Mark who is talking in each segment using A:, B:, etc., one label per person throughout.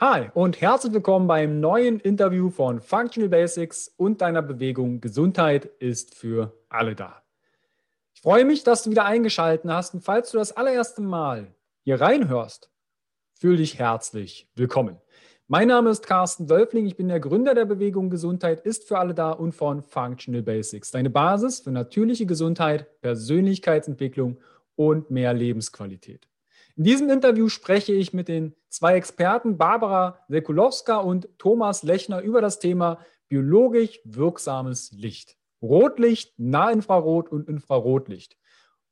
A: Hi und herzlich willkommen beim neuen Interview von Functional Basics und deiner Bewegung Gesundheit ist für alle da. Ich freue mich, dass du wieder eingeschaltet hast und falls du das allererste Mal hier reinhörst, fühl dich herzlich willkommen. Mein Name ist Carsten Wölfling, ich bin der Gründer der Bewegung Gesundheit ist für alle da und von Functional Basics, deine Basis für natürliche Gesundheit, Persönlichkeitsentwicklung und mehr Lebensqualität. In diesem Interview spreche ich mit den zwei Experten Barbara Sekulowska und Thomas Lechner über das Thema biologisch wirksames Licht. Rotlicht, Nahinfrarot und Infrarotlicht.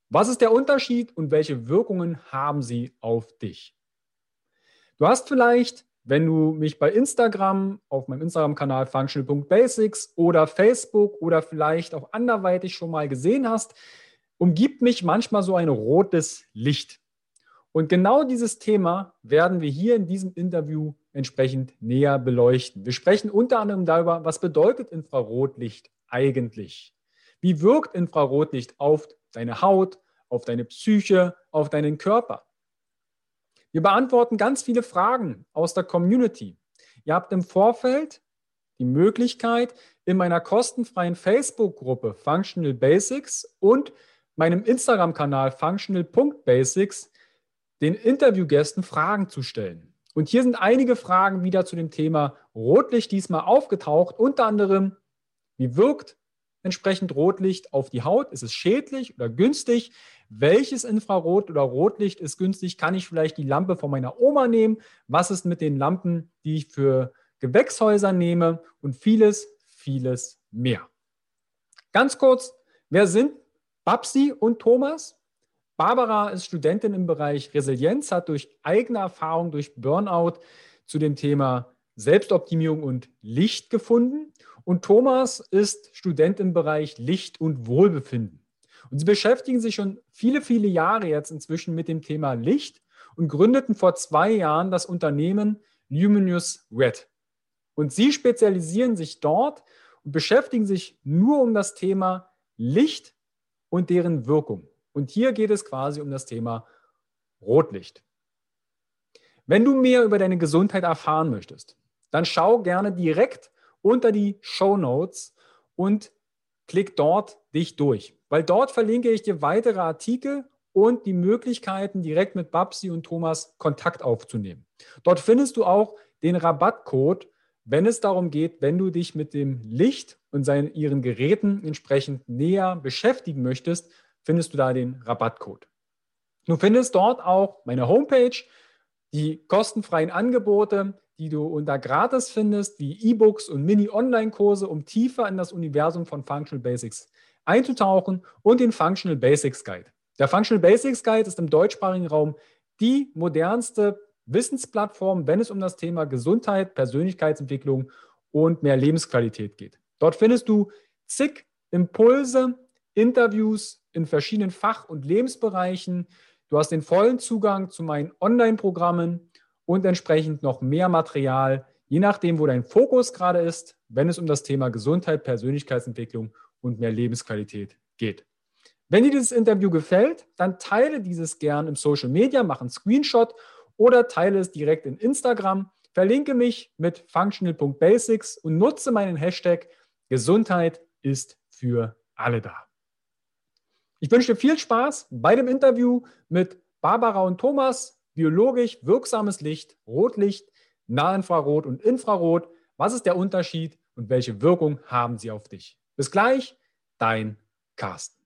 A: Was ist der Unterschied und welche Wirkungen haben sie auf dich? Du hast vielleicht, wenn du mich bei Instagram, auf meinem Instagram-Kanal functional.basics oder Facebook oder vielleicht auch anderweitig schon mal gesehen hast, umgibt mich manchmal so ein rotes Licht. Und genau dieses Thema werden wir hier in diesem Interview entsprechend näher beleuchten. Wir sprechen unter anderem darüber, was bedeutet Infrarotlicht eigentlich? Wie wirkt Infrarotlicht auf deine Haut, auf deine Psyche, auf deinen Körper? Wir beantworten ganz viele Fragen aus der Community. Ihr habt im Vorfeld die Möglichkeit, in meiner kostenfreien Facebook-Gruppe Functional Basics und meinem Instagram-Kanal functional.basics den Interviewgästen Fragen zu stellen. Und hier sind einige Fragen wieder zu dem Thema Rotlicht diesmal aufgetaucht. Unter anderem, wie wirkt entsprechend Rotlicht auf die Haut? Ist es schädlich oder günstig? Welches Infrarot oder Rotlicht ist günstig? Kann ich vielleicht die Lampe von meiner Oma nehmen? Was ist mit den Lampen, die ich für Gewächshäuser nehme? Und vieles, vieles mehr. Ganz kurz, wer sind Babsi und Thomas? Barbara ist Studentin im Bereich Resilienz, hat durch eigene Erfahrung, durch Burnout zu dem Thema Selbstoptimierung und Licht gefunden. Und Thomas ist Student im Bereich Licht und Wohlbefinden. Und sie beschäftigen sich schon viele, viele Jahre jetzt inzwischen mit dem Thema Licht und gründeten vor zwei Jahren das Unternehmen Luminous Red. Und sie spezialisieren sich dort und beschäftigen sich nur um das Thema Licht und deren Wirkung. Und hier geht es quasi um das Thema Rotlicht. Wenn du mehr über deine Gesundheit erfahren möchtest, dann schau gerne direkt unter die Show Notes und klick dort dich durch, weil dort verlinke ich dir weitere Artikel und die Möglichkeiten, direkt mit Babsi und Thomas Kontakt aufzunehmen. Dort findest du auch den Rabattcode, wenn es darum geht, wenn du dich mit dem Licht und seinen, ihren Geräten entsprechend näher beschäftigen möchtest, findest du da den Rabattcode. Du findest dort auch meine Homepage, die kostenfreien Angebote, die du unter gratis findest, wie E-Books und Mini-Online-Kurse, um tiefer in das Universum von Functional Basics einzutauchen und den Functional Basics Guide. Der Functional Basics Guide ist im deutschsprachigen Raum die modernste Wissensplattform, wenn es um das Thema Gesundheit, Persönlichkeitsentwicklung und mehr Lebensqualität geht. Dort findest du zig Impulse, Interviews, in verschiedenen Fach- und Lebensbereichen. Du hast den vollen Zugang zu meinen Online-Programmen und entsprechend noch mehr Material, je nachdem, wo dein Fokus gerade ist, wenn es um das Thema Gesundheit, Persönlichkeitsentwicklung und mehr Lebensqualität geht. Wenn dir dieses Interview gefällt, dann teile dieses gern im Social Media, mach einen Screenshot oder teile es direkt in Instagram. Verlinke mich mit functional.basics und nutze meinen Hashtag Gesundheit ist für alle da. Ich wünsche dir viel Spaß bei dem Interview mit Barbara und Thomas. Biologisch wirksames Licht, Rotlicht, Nahinfrarot und Infrarot. Was ist der Unterschied und welche Wirkung haben sie auf dich? Bis gleich, dein Carsten.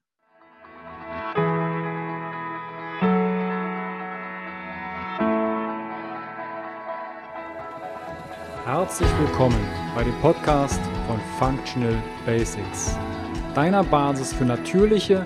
A: Herzlich willkommen bei dem Podcast von Functional Basics, deiner Basis für natürliche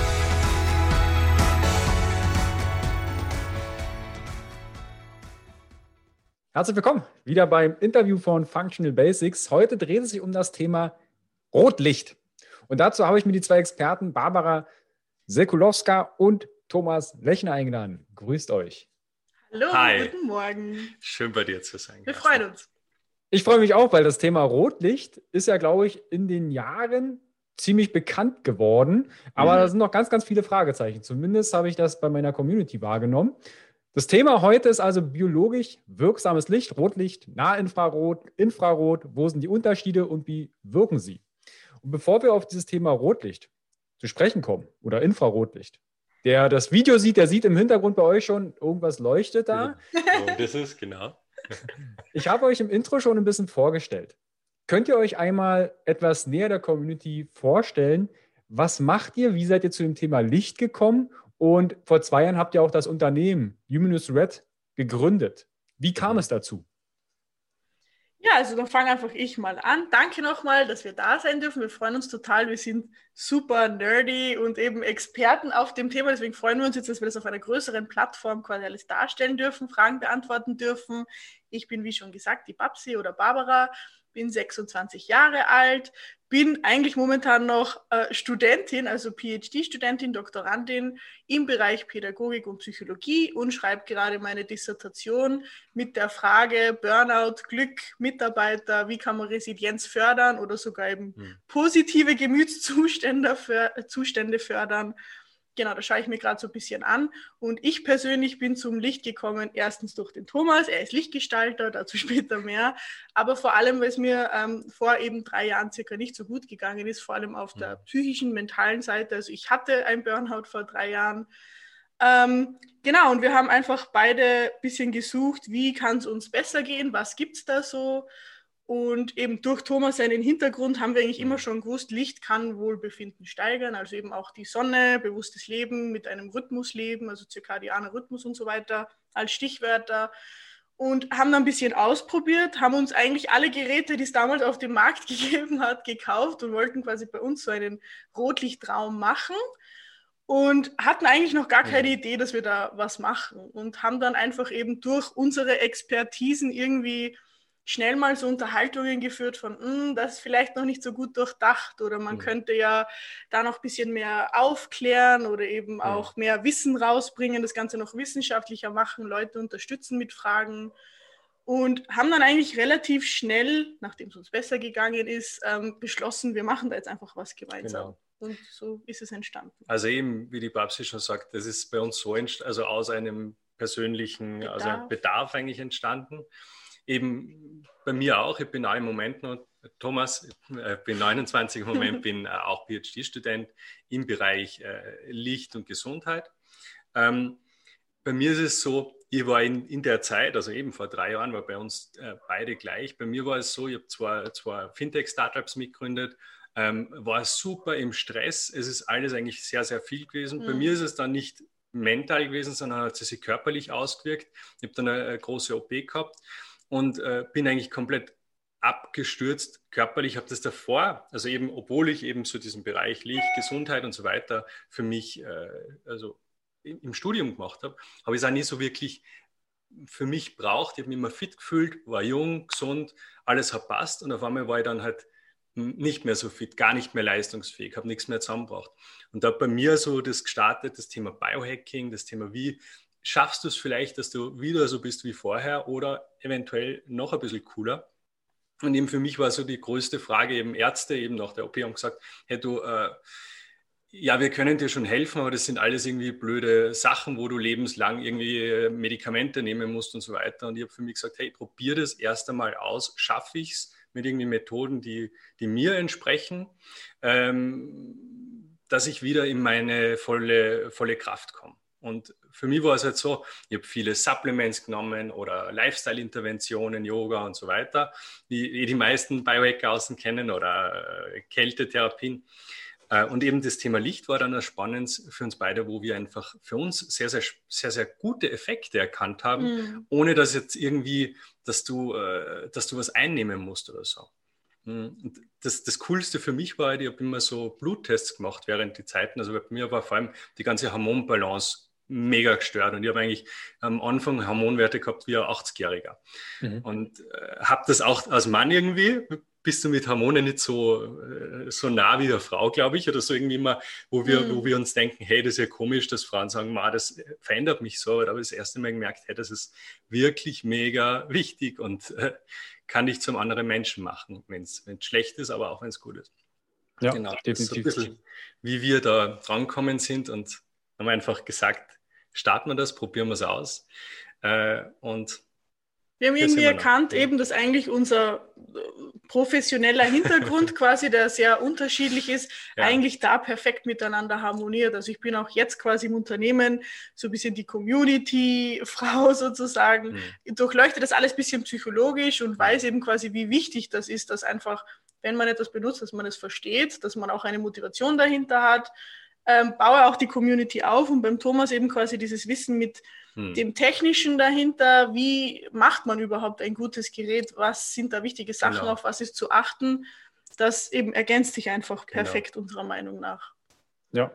A: Herzlich willkommen wieder beim Interview von Functional Basics. Heute dreht es sich um das Thema Rotlicht. Und dazu habe ich mir die zwei Experten, Barbara Sekulowska und Thomas Lechner eingeladen. Grüßt euch.
B: Hallo, Hi. guten Morgen.
C: Schön bei dir zu sein.
B: Wir freuen uns.
A: Ich freue mich auch, weil das Thema Rotlicht ist ja, glaube ich, in den Jahren ziemlich bekannt geworden. Aber mhm. da sind noch ganz, ganz viele Fragezeichen. Zumindest habe ich das bei meiner Community wahrgenommen. Das Thema heute ist also biologisch wirksames Licht, Rotlicht, Nahinfrarot, Infrarot. Wo sind die Unterschiede und wie wirken sie? Und bevor wir auf dieses Thema Rotlicht zu sprechen kommen oder Infrarotlicht, der das Video sieht, der sieht im Hintergrund bei euch schon, irgendwas leuchtet da.
C: Und das ist, genau.
A: Ich habe euch im Intro schon ein bisschen vorgestellt. Könnt ihr euch einmal etwas näher der Community vorstellen? Was macht ihr? Wie seid ihr zu dem Thema Licht gekommen? Und vor zwei Jahren habt ihr auch das Unternehmen Luminous Red gegründet. Wie kam es dazu?
B: Ja, also dann fange einfach ich mal an. Danke nochmal, dass wir da sein dürfen. Wir freuen uns total. Wir sind super nerdy und eben Experten auf dem Thema. Deswegen freuen wir uns jetzt, dass wir das auf einer größeren Plattform quasi alles darstellen dürfen, Fragen beantworten dürfen. Ich bin, wie schon gesagt, die Babsi oder Barbara bin 26 Jahre alt, bin eigentlich momentan noch äh, Studentin, also PhD-Studentin, Doktorandin im Bereich Pädagogik und Psychologie und schreibe gerade meine Dissertation mit der Frage Burnout, Glück, Mitarbeiter, wie kann man Resilienz fördern oder sogar eben hm. positive Gemütszustände für, Zustände fördern genau, das schaue ich mir gerade so ein bisschen an. Und ich persönlich bin zum Licht gekommen, erstens durch den Thomas, er ist Lichtgestalter, dazu später mehr, aber vor allem, weil es mir ähm, vor eben drei Jahren circa nicht so gut gegangen ist, vor allem auf der psychischen, mentalen Seite. Also ich hatte ein Burnout vor drei Jahren. Ähm, genau, und wir haben einfach beide ein bisschen gesucht, wie kann es uns besser gehen, was gibt es da so. Und eben durch Thomas seinen Hintergrund haben wir eigentlich immer schon gewusst, Licht kann Wohlbefinden steigern, also eben auch die Sonne, bewusstes Leben mit einem Rhythmusleben, also zirkadianer Rhythmus und so weiter als Stichwörter. Und haben dann ein bisschen ausprobiert, haben uns eigentlich alle Geräte, die es damals auf dem Markt gegeben hat, gekauft und wollten quasi bei uns so einen Rotlichtraum machen und hatten eigentlich noch gar keine Idee, dass wir da was machen und haben dann einfach eben durch unsere Expertisen irgendwie schnell mal so Unterhaltungen geführt von, hm, das ist vielleicht noch nicht so gut durchdacht oder man mhm. könnte ja da noch ein bisschen mehr aufklären oder eben mhm. auch mehr Wissen rausbringen, das Ganze noch wissenschaftlicher machen, Leute unterstützen mit Fragen und haben dann eigentlich relativ schnell, nachdem es uns besser gegangen ist, ähm, beschlossen, wir machen da jetzt einfach was gemeinsam. Genau. Und so ist es entstanden.
C: Also eben, wie die Babsi schon sagt, das ist bei uns so, also aus einem persönlichen Bedarf, also Bedarf eigentlich entstanden eben bei mir auch, ich bin auch im Moment noch, Thomas, ich äh, bin 29 im Moment, bin äh, auch PhD-Student im Bereich äh, Licht und Gesundheit. Ähm, bei mir ist es so, ich war in, in der Zeit, also eben vor drei Jahren, war bei uns äh, beide gleich. Bei mir war es so, ich habe zwei, zwei Fintech-Startups mitgegründet, ähm, war super im Stress. Es ist alles eigentlich sehr, sehr viel gewesen. Mhm. Bei mir ist es dann nicht mental gewesen, sondern hat es sich körperlich ausgewirkt. Ich habe dann eine, eine große OP gehabt und äh, bin eigentlich komplett abgestürzt körperlich. Ich habe das davor, also eben, obwohl ich eben zu diesem Bereich Licht, Gesundheit und so weiter für mich, äh, also im Studium gemacht habe, habe ich es auch nie so wirklich für mich braucht. Ich habe mich immer fit gefühlt, war jung, gesund, alles hat passt und auf einmal war ich dann halt nicht mehr so fit, gar nicht mehr leistungsfähig, habe nichts mehr zusammengebracht. Und da hat bei mir so das gestartet, das Thema Biohacking, das Thema, wie schaffst du es vielleicht, dass du wieder so bist wie vorher oder eventuell noch ein bisschen cooler. Und eben für mich war so die größte Frage, eben Ärzte eben nach der OP haben gesagt, hey du, äh, ja, wir können dir schon helfen, aber das sind alles irgendwie blöde Sachen, wo du lebenslang irgendwie äh, Medikamente nehmen musst und so weiter. Und ich habe für mich gesagt, hey, probier das erst einmal aus, schaffe ich es mit irgendwie Methoden, die, die mir entsprechen, ähm, dass ich wieder in meine volle, volle Kraft komme. Und für mich war es halt so, ich habe viele Supplements genommen oder Lifestyle-Interventionen, Yoga und so weiter, wie die meisten Biohacker außen kennen oder äh, Kältetherapien. Äh, und eben das Thema Licht war dann das Spannende für uns beide, wo wir einfach für uns sehr, sehr, sehr, sehr gute Effekte erkannt haben, mhm. ohne dass jetzt irgendwie, dass du, äh, dass du was einnehmen musst oder so. Mhm. Das, das Coolste für mich war, ich habe immer so Bluttests gemacht während die Zeiten. Also bei mir war vor allem die ganze Hormonbalance mega gestört. Und ich habe eigentlich am Anfang Hormonwerte gehabt wie ein 80-Jähriger. Mhm. Und äh, habe das auch als Mann irgendwie bist du mit Hormonen nicht so, äh, so nah wie der Frau, glaube ich, oder so irgendwie immer, wo wir, mhm. wo wir uns denken, hey, das ist ja komisch, dass Frauen sagen, Ma, das verändert mich so, aber das erste Mal gemerkt, hey, das ist wirklich mega wichtig und äh, kann dich zum anderen Menschen machen, wenn es schlecht ist, aber auch wenn es gut ist. Ja, genau, definitiv. Das ist ein bisschen, wie wir da drankommen sind und haben einfach gesagt, starten wir das, probieren wir es aus. Äh, und
B: wir haben irgendwie erkannt, eben, dass eigentlich unser äh, professioneller Hintergrund quasi, der sehr unterschiedlich ist, ja. eigentlich da perfekt miteinander harmoniert. Also ich bin auch jetzt quasi im Unternehmen so ein bisschen die Community-Frau sozusagen, mhm. durchleuchte das alles ein bisschen psychologisch und weiß eben quasi, wie wichtig das ist, dass einfach, wenn man etwas benutzt, dass man es versteht, dass man auch eine Motivation dahinter hat, ähm, baue auch die Community auf und beim Thomas eben quasi dieses Wissen mit hm. dem Technischen dahinter, wie macht man überhaupt ein gutes Gerät, was sind da wichtige Sachen, genau. auf was ist zu achten, das eben ergänzt sich einfach genau. perfekt genau. unserer Meinung nach.
A: Ja.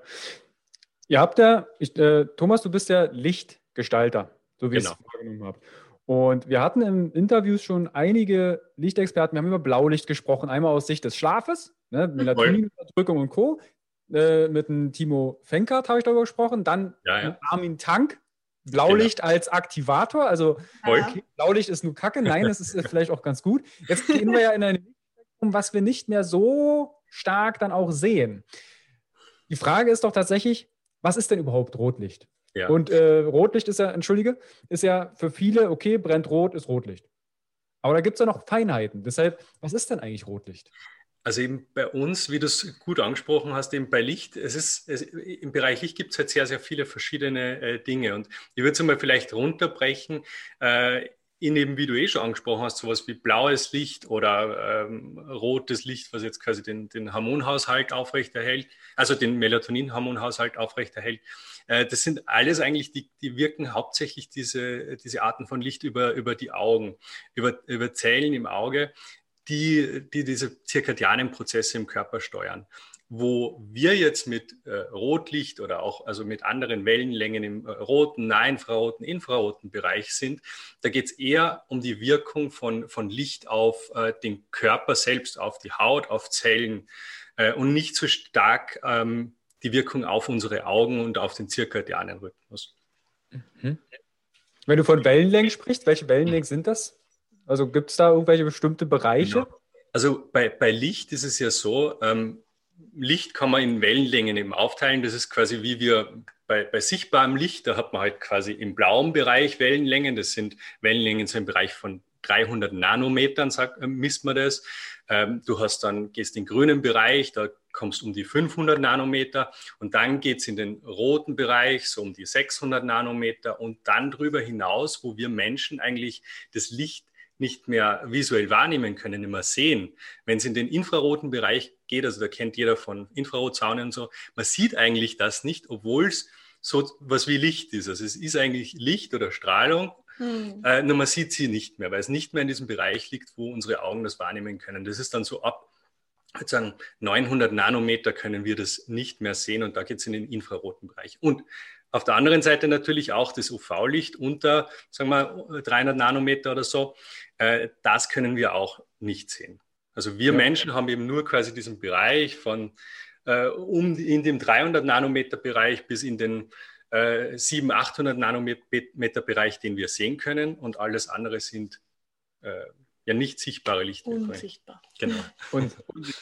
A: Ihr habt ja, ich, äh, Thomas, du bist ja Lichtgestalter, so wie genau. ich es wahrgenommen habe. Und wir hatten in Interviews schon einige Lichtexperten, wir haben über Blaulicht gesprochen, einmal aus Sicht des Schlafes, ne, Melatoninunterdrückung und Co. Äh, mit dem Timo Fenkert habe ich darüber gesprochen, dann ja, ja. Armin Tank, Blaulicht genau. als Aktivator, also okay, Blaulicht ist nur Kacke, nein, das ist vielleicht auch ganz gut. Jetzt gehen wir ja in ein Spektrum, was wir nicht mehr so stark dann auch sehen. Die Frage ist doch tatsächlich, was ist denn überhaupt Rotlicht? Ja. Und äh, Rotlicht ist ja, entschuldige, ist ja für viele, okay, brennt rot, ist Rotlicht. Aber da gibt es ja noch Feinheiten. Deshalb, was ist denn eigentlich Rotlicht?
C: Also eben bei uns, wie du es gut angesprochen hast, eben bei Licht, es ist, es, im Bereich Licht gibt es halt sehr, sehr viele verschiedene äh, Dinge. Und ich würde es mal vielleicht runterbrechen, äh, in eben, wie du eh schon angesprochen hast, sowas wie blaues Licht oder ähm, rotes Licht, was jetzt quasi den, den Hormonhaushalt aufrechterhält, also den Melatonin-Hormonhaushalt aufrechterhält. Äh, das sind alles eigentlich, die, die wirken hauptsächlich diese, diese Arten von Licht über, über die Augen, über, über Zellen im Auge, die, die diese zirkadianen Prozesse im Körper steuern. Wo wir jetzt mit äh, Rotlicht oder auch also mit anderen Wellenlängen im äh, roten, nahinfraroten, infraroten Bereich sind, da geht es eher um die Wirkung von, von Licht auf äh, den Körper selbst, auf die Haut, auf Zellen äh, und nicht so stark ähm, die Wirkung auf unsere Augen und auf den zirkadianen Rhythmus.
A: Mhm. Wenn du von Wellenlängen sprichst, welche Wellenlängen sind das? Also gibt es da irgendwelche bestimmte Bereiche? Genau.
C: Also bei, bei Licht ist es ja so, ähm, Licht kann man in Wellenlängen eben aufteilen. Das ist quasi wie wir bei, bei sichtbarem Licht, da hat man halt quasi im blauen Bereich Wellenlängen. Das sind Wellenlängen so im Bereich von 300 Nanometern, sagt, äh, misst man das. Ähm, du hast dann, gehst in den grünen Bereich, da kommst um die 500 Nanometer und dann geht es in den roten Bereich, so um die 600 Nanometer und dann darüber hinaus, wo wir Menschen eigentlich das Licht nicht mehr visuell wahrnehmen können, nicht mehr sehen. Wenn es in den infraroten Bereich geht, also da kennt jeder von Infrarotzaunen und so, man sieht eigentlich das nicht, obwohl es so was wie Licht ist. Also es ist eigentlich Licht oder Strahlung, hm. äh, nur man sieht sie nicht mehr, weil es nicht mehr in diesem Bereich liegt, wo unsere Augen das wahrnehmen können. Das ist dann so ab sagen 900 Nanometer können wir das nicht mehr sehen und da geht es in den infraroten Bereich. Und auf der anderen Seite natürlich auch das UV-Licht unter, sagen wir, 300 Nanometer oder so. Äh, das können wir auch nicht sehen. Also wir ja. Menschen haben eben nur quasi diesen Bereich von äh, um in dem 300 Nanometer Bereich bis in den äh, 700, 800 Nanometer Bereich, den wir sehen können und alles andere sind äh, ja nicht sichtbare Lichter.
B: Unsichtbar.
A: Genau. Und.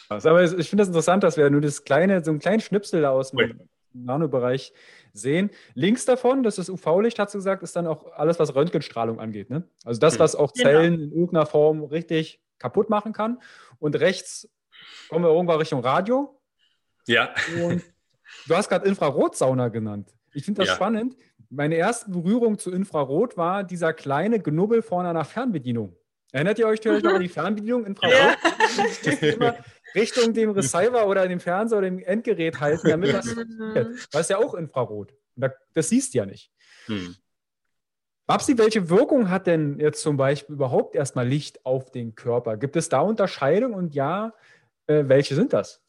A: Aber ich finde das interessant, dass wir nur das kleine, so einen kleinen Schnipsel da aus dem. Nanobereich sehen. Links davon, das ist UV-Licht, hat sie gesagt, ist dann auch alles, was Röntgenstrahlung angeht. Ne? Also das, hm. was auch genau. Zellen genau. in irgendeiner Form richtig kaputt machen kann. Und rechts kommen wir irgendwann Richtung Radio.
C: Ja.
A: Und du hast gerade Infrarotsauna genannt. Ich finde das ja. spannend. Meine erste Berührung zu Infrarot war dieser kleine Knubbel vorne einer Fernbedienung. Erinnert ihr euch vielleicht noch an die Fernbedienung? Infrarot? Ja. Richtung dem Receiver oder dem Fernseher oder dem Endgerät halten, damit das funktioniert. Weil es ja auch Infrarot. Das siehst du ja nicht. Hm. Babsi, welche Wirkung hat denn jetzt zum Beispiel überhaupt erstmal Licht auf den Körper? Gibt es da Unterscheidungen und ja, äh, welche sind das?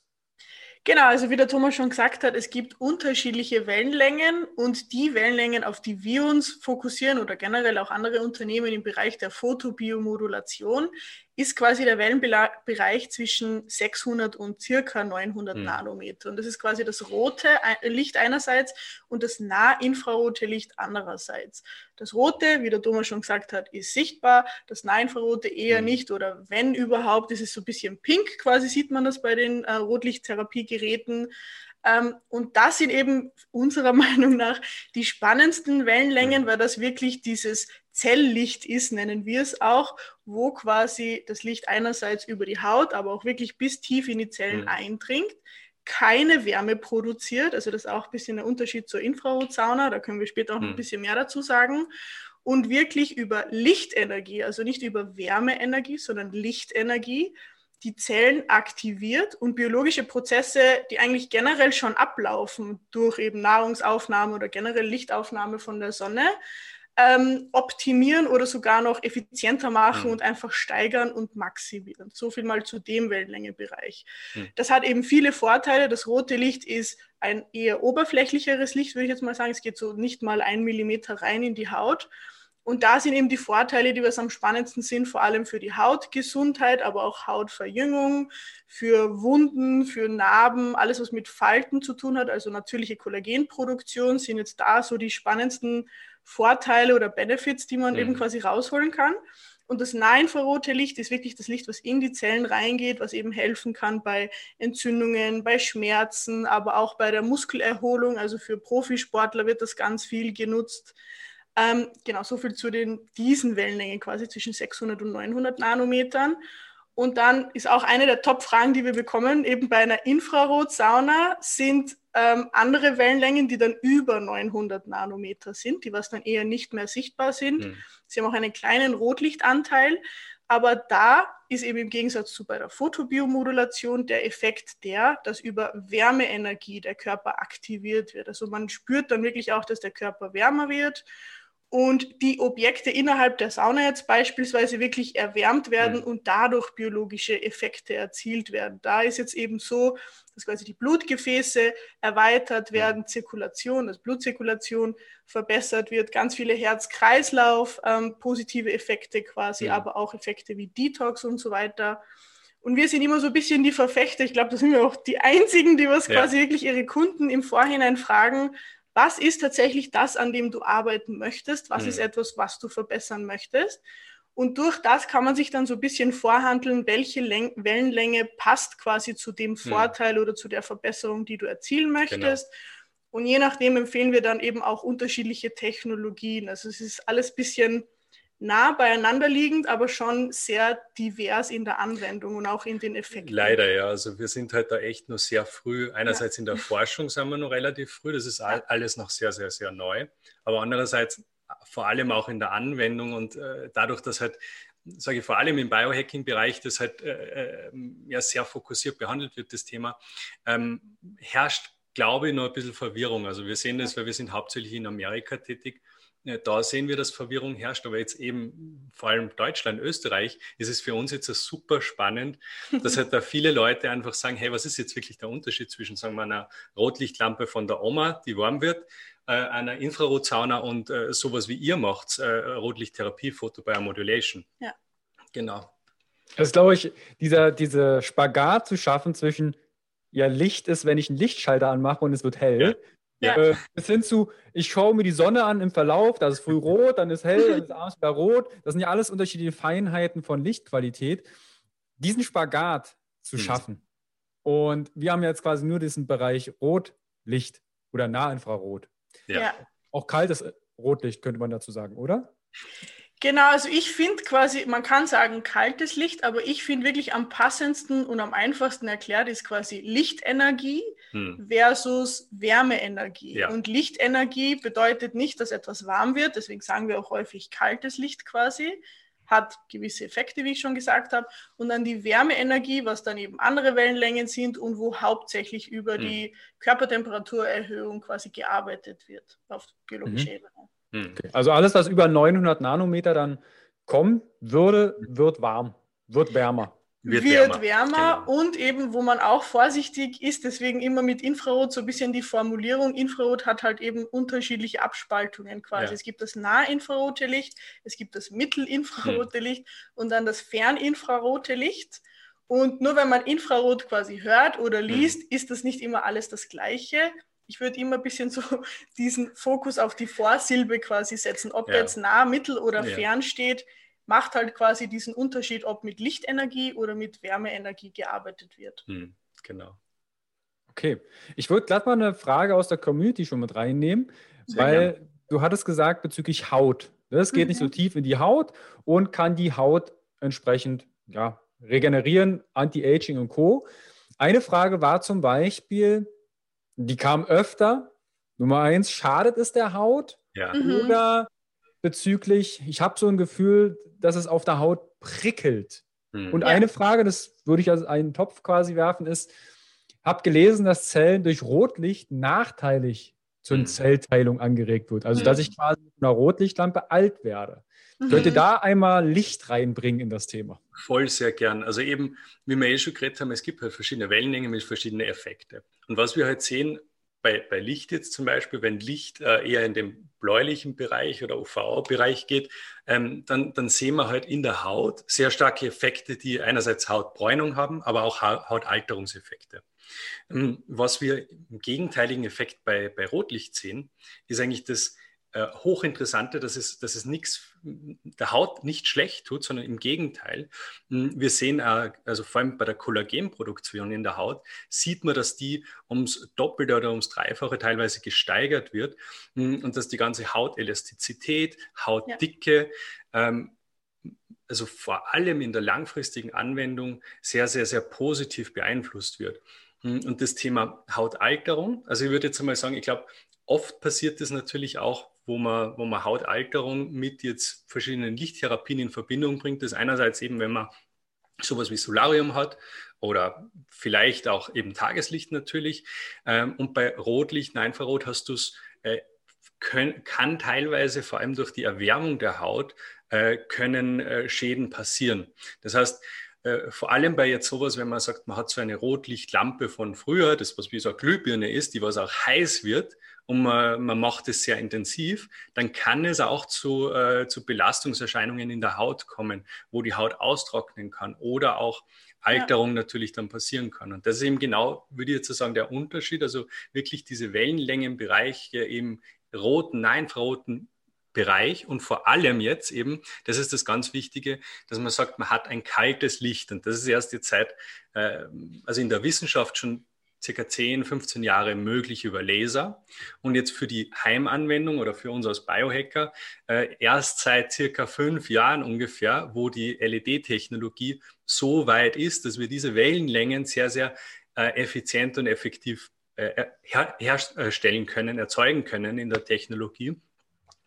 B: Genau, also wie der Thomas schon gesagt hat, es gibt unterschiedliche Wellenlängen und die Wellenlängen, auf die wir uns fokussieren oder generell auch andere Unternehmen im Bereich der Photobiomodulation, ist quasi der Wellenbereich zwischen 600 und circa 900 mhm. Nanometer. Und das ist quasi das rote Licht einerseits und das nahinfrarote Licht andererseits. Das rote, wie der Thomas schon gesagt hat, ist sichtbar, das nahinfrarote eher mhm. nicht oder wenn überhaupt, ist es so ein bisschen pink, quasi sieht man das bei den äh, Rotlichttherapiegeräten. Ähm, und das sind eben unserer Meinung nach die spannendsten Wellenlängen, mhm. weil das wirklich dieses Zelllicht ist, nennen wir es auch, wo quasi das Licht einerseits über die Haut, aber auch wirklich bis tief in die Zellen mhm. eindringt, keine Wärme produziert, also das ist auch ein bisschen der Unterschied zur Infrarotsauna, da können wir später auch noch ein mhm. bisschen mehr dazu sagen, und wirklich über Lichtenergie, also nicht über Wärmeenergie, sondern Lichtenergie, die Zellen aktiviert und biologische Prozesse, die eigentlich generell schon ablaufen durch eben Nahrungsaufnahme oder generell Lichtaufnahme von der Sonne, ähm, optimieren oder sogar noch effizienter machen mhm. und einfach steigern und maximieren. So viel mal zu dem Wellenlängebereich. Mhm. Das hat eben viele Vorteile. Das rote Licht ist ein eher oberflächlicheres Licht, würde ich jetzt mal sagen. Es geht so nicht mal ein Millimeter rein in die Haut. Und da sind eben die Vorteile, die was am spannendsten sind, vor allem für die Hautgesundheit, aber auch Hautverjüngung, für Wunden, für Narben, alles, was mit Falten zu tun hat, also natürliche Kollagenproduktion, sind jetzt da so die spannendsten Vorteile oder Benefits, die man mhm. eben quasi rausholen kann. Und das nahinfrarote Licht ist wirklich das Licht, was in die Zellen reingeht, was eben helfen kann bei Entzündungen, bei Schmerzen, aber auch bei der Muskelerholung. Also für Profisportler wird das ganz viel genutzt. Ähm, genau, so viel zu den, diesen Wellenlängen quasi zwischen 600 und 900 Nanometern. Und dann ist auch eine der Top-Fragen, die wir bekommen, eben bei einer Infrarotsauna sind ähm, andere Wellenlängen, die dann über 900 Nanometer sind, die was dann eher nicht mehr sichtbar sind. Mhm. Sie haben auch einen kleinen Rotlichtanteil, aber da ist eben im Gegensatz zu bei der Photobiomodulation der Effekt der, dass über Wärmeenergie der Körper aktiviert wird. Also man spürt dann wirklich auch, dass der Körper wärmer wird und die Objekte innerhalb der Sauna jetzt beispielsweise wirklich erwärmt werden mhm. und dadurch biologische Effekte erzielt werden. Da ist jetzt eben so, dass quasi die Blutgefäße erweitert werden, mhm. Zirkulation, also Blutzirkulation verbessert wird, ganz viele Herz-Kreislauf, ähm, positive Effekte quasi, mhm. aber auch Effekte wie Detox und so weiter. Und wir sind immer so ein bisschen die Verfechter. Ich glaube, da sind wir auch die Einzigen, die was ja. quasi wirklich ihre Kunden im Vorhinein fragen, was ist tatsächlich das, an dem du arbeiten möchtest, was mhm. ist etwas, was du verbessern möchtest. Und durch das kann man sich dann so ein bisschen vorhandeln, welche Läng Wellenlänge passt quasi zu dem mhm. Vorteil mhm. oder zu der Verbesserung, die du erzielen möchtest. Genau. Und je nachdem empfehlen wir dann eben auch unterschiedliche Technologien. Also es ist alles ein bisschen nah beieinander liegend, aber schon sehr divers in der Anwendung und auch in den Effekten.
C: Leider, ja. Also wir sind halt da echt nur sehr früh. Einerseits ja. in der Forschung sind wir noch relativ früh, das ist alles noch sehr, sehr, sehr neu. Aber andererseits vor allem auch in der Anwendung und äh, dadurch, dass halt sage ich vor allem im Biohacking-Bereich, das halt äh, äh, ja sehr fokussiert behandelt wird, das Thema, ähm, herrscht, glaube ich, noch ein bisschen Verwirrung. Also wir sehen das, weil wir sind hauptsächlich in Amerika tätig da sehen wir, dass Verwirrung herrscht. Aber jetzt eben vor allem Deutschland, Österreich, ist es für uns jetzt super spannend, dass halt da viele Leute einfach sagen, hey, was ist jetzt wirklich der Unterschied zwischen, sagen wir, einer Rotlichtlampe von der Oma, die warm wird, äh, einer Infrarotsauna und äh, sowas wie ihr macht, äh, Rotlichttherapie, Photobiomodulation.
B: Ja.
C: Genau.
A: Das ist, glaube ich, dieser, dieser Spagat zu schaffen zwischen, ja, Licht ist, wenn ich einen Lichtschalter anmache und es wird hell. Ja. Ja. Äh, bis hin zu, ich schaue mir die Sonne an im Verlauf, da ist früh rot, dann ist hell, dann ist abends wieder rot. Das sind ja alles unterschiedliche Feinheiten von Lichtqualität. Diesen Spagat zu mhm. schaffen. Und wir haben jetzt quasi nur diesen Bereich Rotlicht oder Nahinfrarot.
B: Ja.
A: Auch kaltes Rotlicht könnte man dazu sagen, oder?
B: Genau, also ich finde quasi, man kann sagen kaltes Licht, aber ich finde wirklich am passendsten und am einfachsten erklärt ist quasi Lichtenergie hm. versus Wärmeenergie. Ja. Und Lichtenergie bedeutet nicht, dass etwas warm wird, deswegen sagen wir auch häufig kaltes Licht quasi, hat gewisse Effekte, wie ich schon gesagt habe. Und dann die Wärmeenergie, was dann eben andere Wellenlängen sind und wo hauptsächlich über hm. die Körpertemperaturerhöhung quasi gearbeitet wird auf biologischer mhm. Ebene.
A: Hm. Okay. Also alles, was über 900 Nanometer dann kommen würde, wird warm, wird wärmer.
B: Wird, wird wärmer, wärmer genau. und eben, wo man auch vorsichtig ist, deswegen immer mit Infrarot so ein bisschen die Formulierung, Infrarot hat halt eben unterschiedliche Abspaltungen quasi. Ja. Es gibt das nahinfrarote Licht, es gibt das mittelinfrarote hm. Licht und dann das ferninfrarote Licht. Und nur wenn man Infrarot quasi hört oder hm. liest, hm. ist das nicht immer alles das Gleiche. Ich würde immer ein bisschen so diesen Fokus auf die Vorsilbe quasi setzen, ob ja. jetzt nah, mittel oder ja. fern steht macht halt quasi diesen Unterschied, ob mit Lichtenergie oder mit Wärmeenergie gearbeitet wird. Hm,
C: genau.
A: Okay, ich würde glatt mal eine Frage aus der Community schon mit reinnehmen, Sehr weil gern. du hattest gesagt bezüglich Haut. Das geht mhm. nicht so mhm. tief in die Haut und kann die Haut entsprechend ja, regenerieren, Anti-Aging und Co. Eine Frage war zum Beispiel, die kam öfter. Nummer eins, schadet es der Haut?
C: Ja.
A: Mhm. Oder bezüglich, ich habe so ein Gefühl, dass es auf der Haut prickelt. Hm. Und ja. eine Frage, das würde ich als einen Topf quasi werfen, ist, habe gelesen, dass Zellen durch Rotlicht nachteilig zur hm. Zellteilung angeregt wird. Also, hm. dass ich quasi mit einer Rotlichtlampe alt werde. Mhm. Könnt ihr da einmal Licht reinbringen in das Thema?
C: Voll sehr gern. Also eben, wie wir eh schon geredet haben, es gibt halt verschiedene Wellenlängen mit verschiedenen Effekten. Und was wir halt sehen, bei, bei Licht jetzt zum Beispiel, wenn Licht äh, eher in den bläulichen Bereich oder UV-Bereich geht, ähm, dann, dann sehen wir halt in der Haut sehr starke Effekte, die einerseits Hautbräunung haben, aber auch Hautalterungseffekte. Ähm, was wir im gegenteiligen Effekt bei, bei Rotlicht sehen, ist eigentlich das, äh, hochinteressante, dass es, dass es nichts der Haut nicht schlecht tut, sondern im Gegenteil. Hm, wir sehen, äh, also vor allem bei der Kollagenproduktion in der Haut, sieht man, dass die ums Doppelte oder ums Dreifache teilweise gesteigert wird hm, und dass die ganze Hautelastizität, Hautdicke, ja. ähm, also vor allem in der langfristigen Anwendung sehr, sehr, sehr positiv beeinflusst wird. Hm, und das Thema Hautalterung, also ich würde jetzt einmal sagen, ich glaube, oft passiert das natürlich auch wo man, wo man Hautalterung mit jetzt verschiedenen Lichttherapien in Verbindung bringt. Das ist einerseits eben, wenn man sowas wie Solarium hat oder vielleicht auch eben Tageslicht natürlich. Ähm, und bei Rotlicht, Infrarot hast du es, äh, kann teilweise vor allem durch die Erwärmung der Haut, äh, können äh, Schäden passieren. Das heißt, vor allem bei jetzt sowas, wenn man sagt, man hat so eine Rotlichtlampe von früher, das was wie so eine Glühbirne ist, die was auch heiß wird, und man, man macht es sehr intensiv, dann kann es auch zu, äh, zu Belastungserscheinungen in der Haut kommen, wo die Haut austrocknen kann oder auch Alterung ja. natürlich dann passieren kann. Und das ist eben genau, würde ich jetzt sagen, der Unterschied. Also wirklich diese Wellenlängenbereiche im roten, infraroten Bereich und vor allem jetzt eben, das ist das ganz Wichtige, dass man sagt, man hat ein kaltes Licht und das ist erst die Zeit, äh, also in der Wissenschaft schon circa 10, 15 Jahre möglich über Laser. Und jetzt für die Heimanwendung oder für uns als Biohacker äh, erst seit circa fünf Jahren ungefähr, wo die LED-Technologie so weit ist, dass wir diese Wellenlängen sehr, sehr äh, effizient und effektiv äh, her herstellen können, erzeugen können in der Technologie.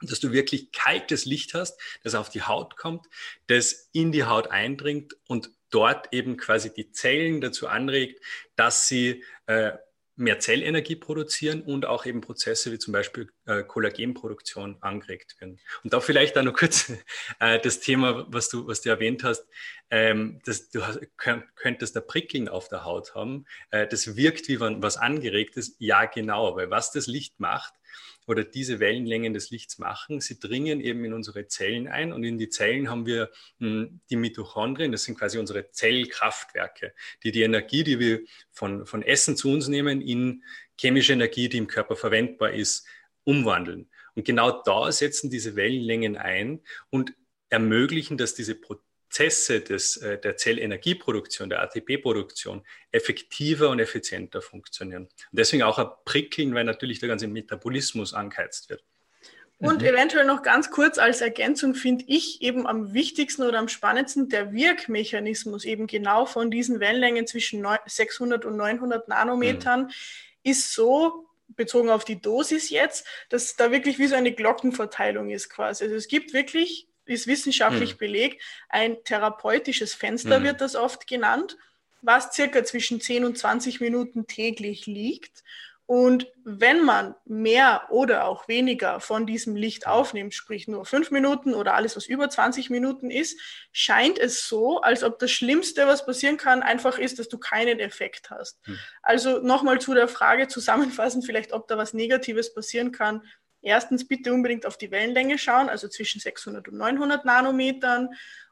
C: Dass du wirklich kaltes Licht hast, das auf die Haut kommt, das in die Haut eindringt und dort eben quasi die Zellen dazu anregt, dass sie äh, mehr Zellenergie produzieren und auch eben Prozesse wie zum Beispiel äh, Kollagenproduktion angeregt werden. Und da vielleicht auch noch kurz äh, das Thema, was du, was du erwähnt hast, ähm, dass du hast, könntest da Prickeln auf der Haut haben. Äh, das wirkt wie wenn was angeregt ist. Ja, genau, weil was das Licht macht, oder diese Wellenlängen des Lichts machen. Sie dringen eben in unsere Zellen ein und in die Zellen haben wir hm, die Mitochondrien, das sind quasi unsere Zellkraftwerke, die die Energie, die wir von, von Essen zu uns nehmen, in chemische Energie, die im Körper verwendbar ist, umwandeln. Und genau da setzen diese Wellenlängen ein und ermöglichen, dass diese Proteine Prozesse des, äh, der Zellenergieproduktion, der ATP-Produktion effektiver und effizienter funktionieren. Und deswegen auch ein Prickeln, weil natürlich der ganze Metabolismus angeheizt wird.
B: Und mhm. eventuell noch ganz kurz als Ergänzung finde ich eben am wichtigsten oder am spannendsten der Wirkmechanismus eben genau von diesen Wellenlängen zwischen 600 und 900 Nanometern mhm. ist so bezogen auf die Dosis jetzt, dass da wirklich wie so eine Glockenverteilung ist quasi. Also es gibt wirklich ist wissenschaftlich hm. belegt. Ein therapeutisches Fenster hm. wird das oft genannt, was circa zwischen 10 und 20 Minuten täglich liegt. Und wenn man mehr oder auch weniger von diesem Licht aufnimmt, sprich nur fünf Minuten oder alles, was über 20 Minuten ist, scheint es so, als ob das Schlimmste, was passieren kann, einfach ist, dass du keinen Effekt hast. Hm. Also nochmal zu der Frage zusammenfassend, vielleicht, ob da was Negatives passieren kann. Erstens bitte unbedingt auf die Wellenlänge schauen, also zwischen 600 und 900 Nanometern.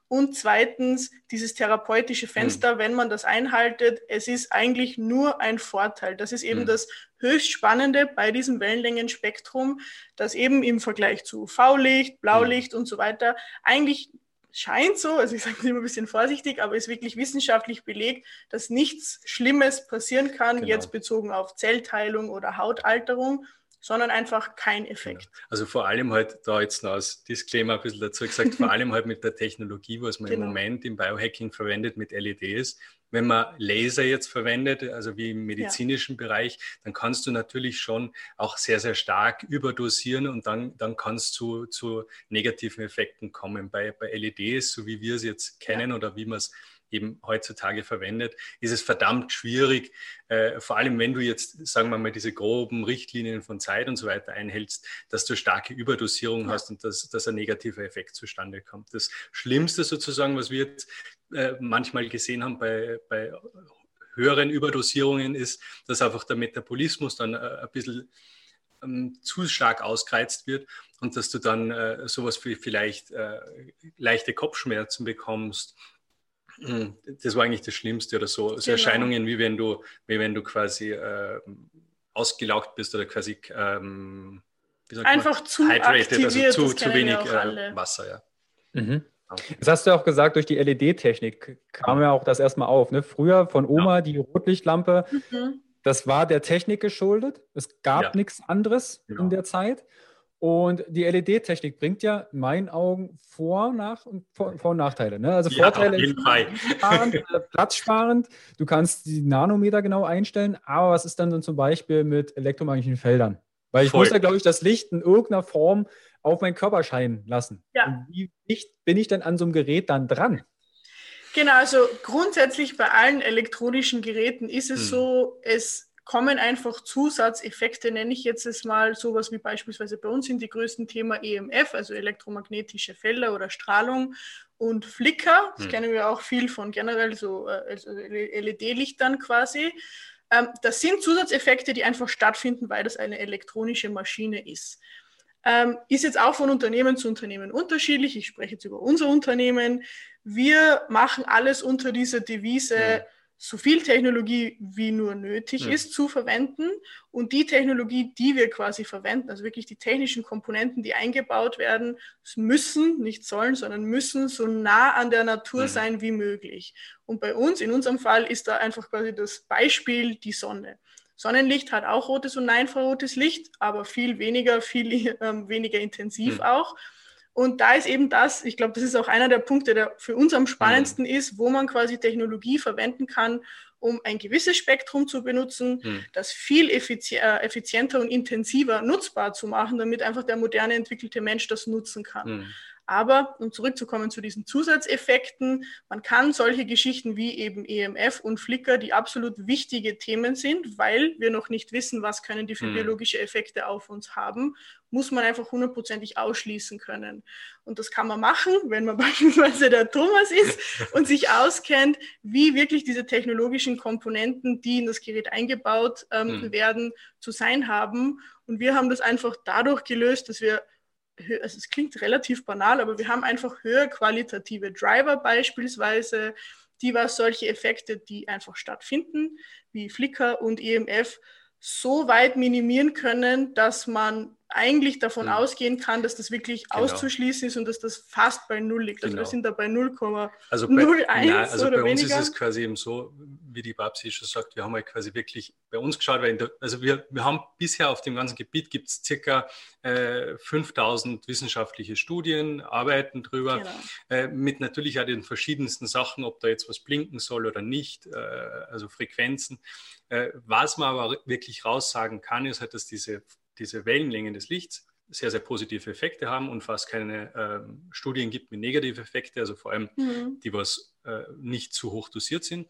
B: Und zweitens, dieses therapeutische Fenster, mhm. wenn man das einhaltet, es ist eigentlich nur ein Vorteil. Das ist eben mhm. das höchst Spannende bei diesem Wellenlängenspektrum, dass eben im Vergleich zu UV-Licht, Blaulicht mhm. und so weiter eigentlich scheint so, also ich sage immer ein bisschen vorsichtig, aber ist wirklich wissenschaftlich belegt, dass nichts Schlimmes passieren kann, genau. jetzt bezogen auf Zellteilung oder Hautalterung sondern einfach kein Effekt.
C: Also vor allem halt, da jetzt noch als Disclaimer ein bisschen dazu gesagt, vor allem halt mit der Technologie, was man genau. im Moment im Biohacking verwendet mit LEDs. Wenn man Laser jetzt verwendet, also wie im medizinischen ja. Bereich, dann kannst du natürlich schon auch sehr, sehr stark überdosieren und dann, dann kannst du zu negativen Effekten kommen. Bei, bei LEDs, so wie wir es jetzt kennen ja. oder wie man es eben heutzutage verwendet, ist es verdammt schwierig, äh, vor allem wenn du jetzt, sagen wir mal, diese groben Richtlinien von Zeit und so weiter einhältst, dass du starke Überdosierung ja. hast und dass, dass ein negativer Effekt zustande kommt. Das Schlimmste sozusagen, was wir jetzt äh, manchmal gesehen haben bei, bei höheren Überdosierungen, ist, dass einfach der Metabolismus dann äh, ein bisschen ähm, zu stark ausgereizt wird und dass du dann äh, sowas wie vielleicht äh, leichte Kopfschmerzen bekommst das war eigentlich das Schlimmste oder so. So genau. Erscheinungen, wie wenn du, wie wenn du quasi äh, ausgelaugt bist oder quasi ähm,
B: einfach man? zu hydrated,
C: also zu, zu wenig äh, Wasser, ja.
A: Mhm. Das hast du ja auch gesagt, durch die LED-Technik kam ja auch das erstmal auf. Ne? Früher von Oma ja. die Rotlichtlampe, mhm. das war der Technik geschuldet. Es gab ja. nichts anderes genau. in der Zeit. Und die LED-Technik bringt ja in meinen Augen Vor-, nach und, Vor-, Vor und Nachteile. Ne? Also ja, Vorteile sparend, äh, platzsparend, du kannst die Nanometer genau einstellen, aber was ist dann, dann zum Beispiel mit elektromagnetischen Feldern? Weil ich Voll. muss ja, glaube ich, das Licht in irgendeiner Form auf meinen Körper scheinen lassen. Ja. Und wie dicht bin ich denn an so einem Gerät dann dran?
B: Genau, also grundsätzlich bei allen elektronischen Geräten ist es hm. so, es kommen einfach Zusatzeffekte, nenne ich jetzt es mal, sowas wie beispielsweise bei uns sind die größten Thema EMF, also elektromagnetische Felder oder Strahlung und Flicker. Das hm. kennen wir auch viel von generell so äh, also LED-Lichtern quasi. Ähm, das sind Zusatzeffekte, die einfach stattfinden, weil das eine elektronische Maschine ist. Ähm, ist jetzt auch von Unternehmen zu Unternehmen unterschiedlich. Ich spreche jetzt über unser Unternehmen. Wir machen alles unter dieser Devise, hm so viel Technologie wie nur nötig ja. ist zu verwenden und die Technologie, die wir quasi verwenden, also wirklich die technischen Komponenten, die eingebaut werden, müssen, nicht sollen, sondern müssen so nah an der Natur ja. sein wie möglich. Und bei uns, in unserem Fall, ist da einfach quasi das Beispiel die Sonne. Sonnenlicht hat auch rotes und infrarotes Licht, aber viel weniger, viel ähm, weniger intensiv ja. auch. Und da ist eben das, ich glaube, das ist auch einer der Punkte, der für uns am spannendsten mhm. ist, wo man quasi Technologie verwenden kann, um ein gewisses Spektrum zu benutzen, mhm. das viel effizi äh, effizienter und intensiver nutzbar zu machen, damit einfach der moderne entwickelte Mensch das nutzen kann. Mhm. Aber um zurückzukommen zu diesen Zusatzeffekten, man kann solche Geschichten wie eben EMF und Flicker, die absolut wichtige Themen sind, weil wir noch nicht wissen, was können die für hm. biologische Effekte auf uns haben, muss man einfach hundertprozentig ausschließen können. Und das kann man machen, wenn man beispielsweise der Thomas ist und sich auskennt, wie wirklich diese technologischen Komponenten, die in das Gerät eingebaut ähm, hm. werden, zu sein haben. Und wir haben das einfach dadurch gelöst, dass wir also es klingt relativ banal, aber wir haben einfach höher qualitative Driver beispielsweise, die was solche Effekte, die einfach stattfinden, wie Flickr und EMF, so weit minimieren können, dass man eigentlich davon mhm. ausgehen kann, dass das wirklich genau. auszuschließen ist und dass das fast bei Null liegt. Also genau. wir sind da bei 0,01
C: also bei, also oder bei uns weniger. ist es quasi eben so, wie die Babsi schon sagt, wir haben halt quasi wirklich bei uns geschaut, weil der, also wir, wir haben bisher auf dem ganzen Gebiet gibt es circa äh, 5000 wissenschaftliche Studien, Arbeiten drüber, genau. äh, mit natürlich auch den verschiedensten Sachen, ob da jetzt was blinken soll oder nicht, äh, also Frequenzen. Äh, was man aber wirklich raussagen kann, ist halt, dass diese diese Wellenlängen des Lichts sehr, sehr positive Effekte haben und fast keine ähm, Studien gibt mit negativen Effekten, also vor allem mhm. die, was äh, nicht zu hoch dosiert sind.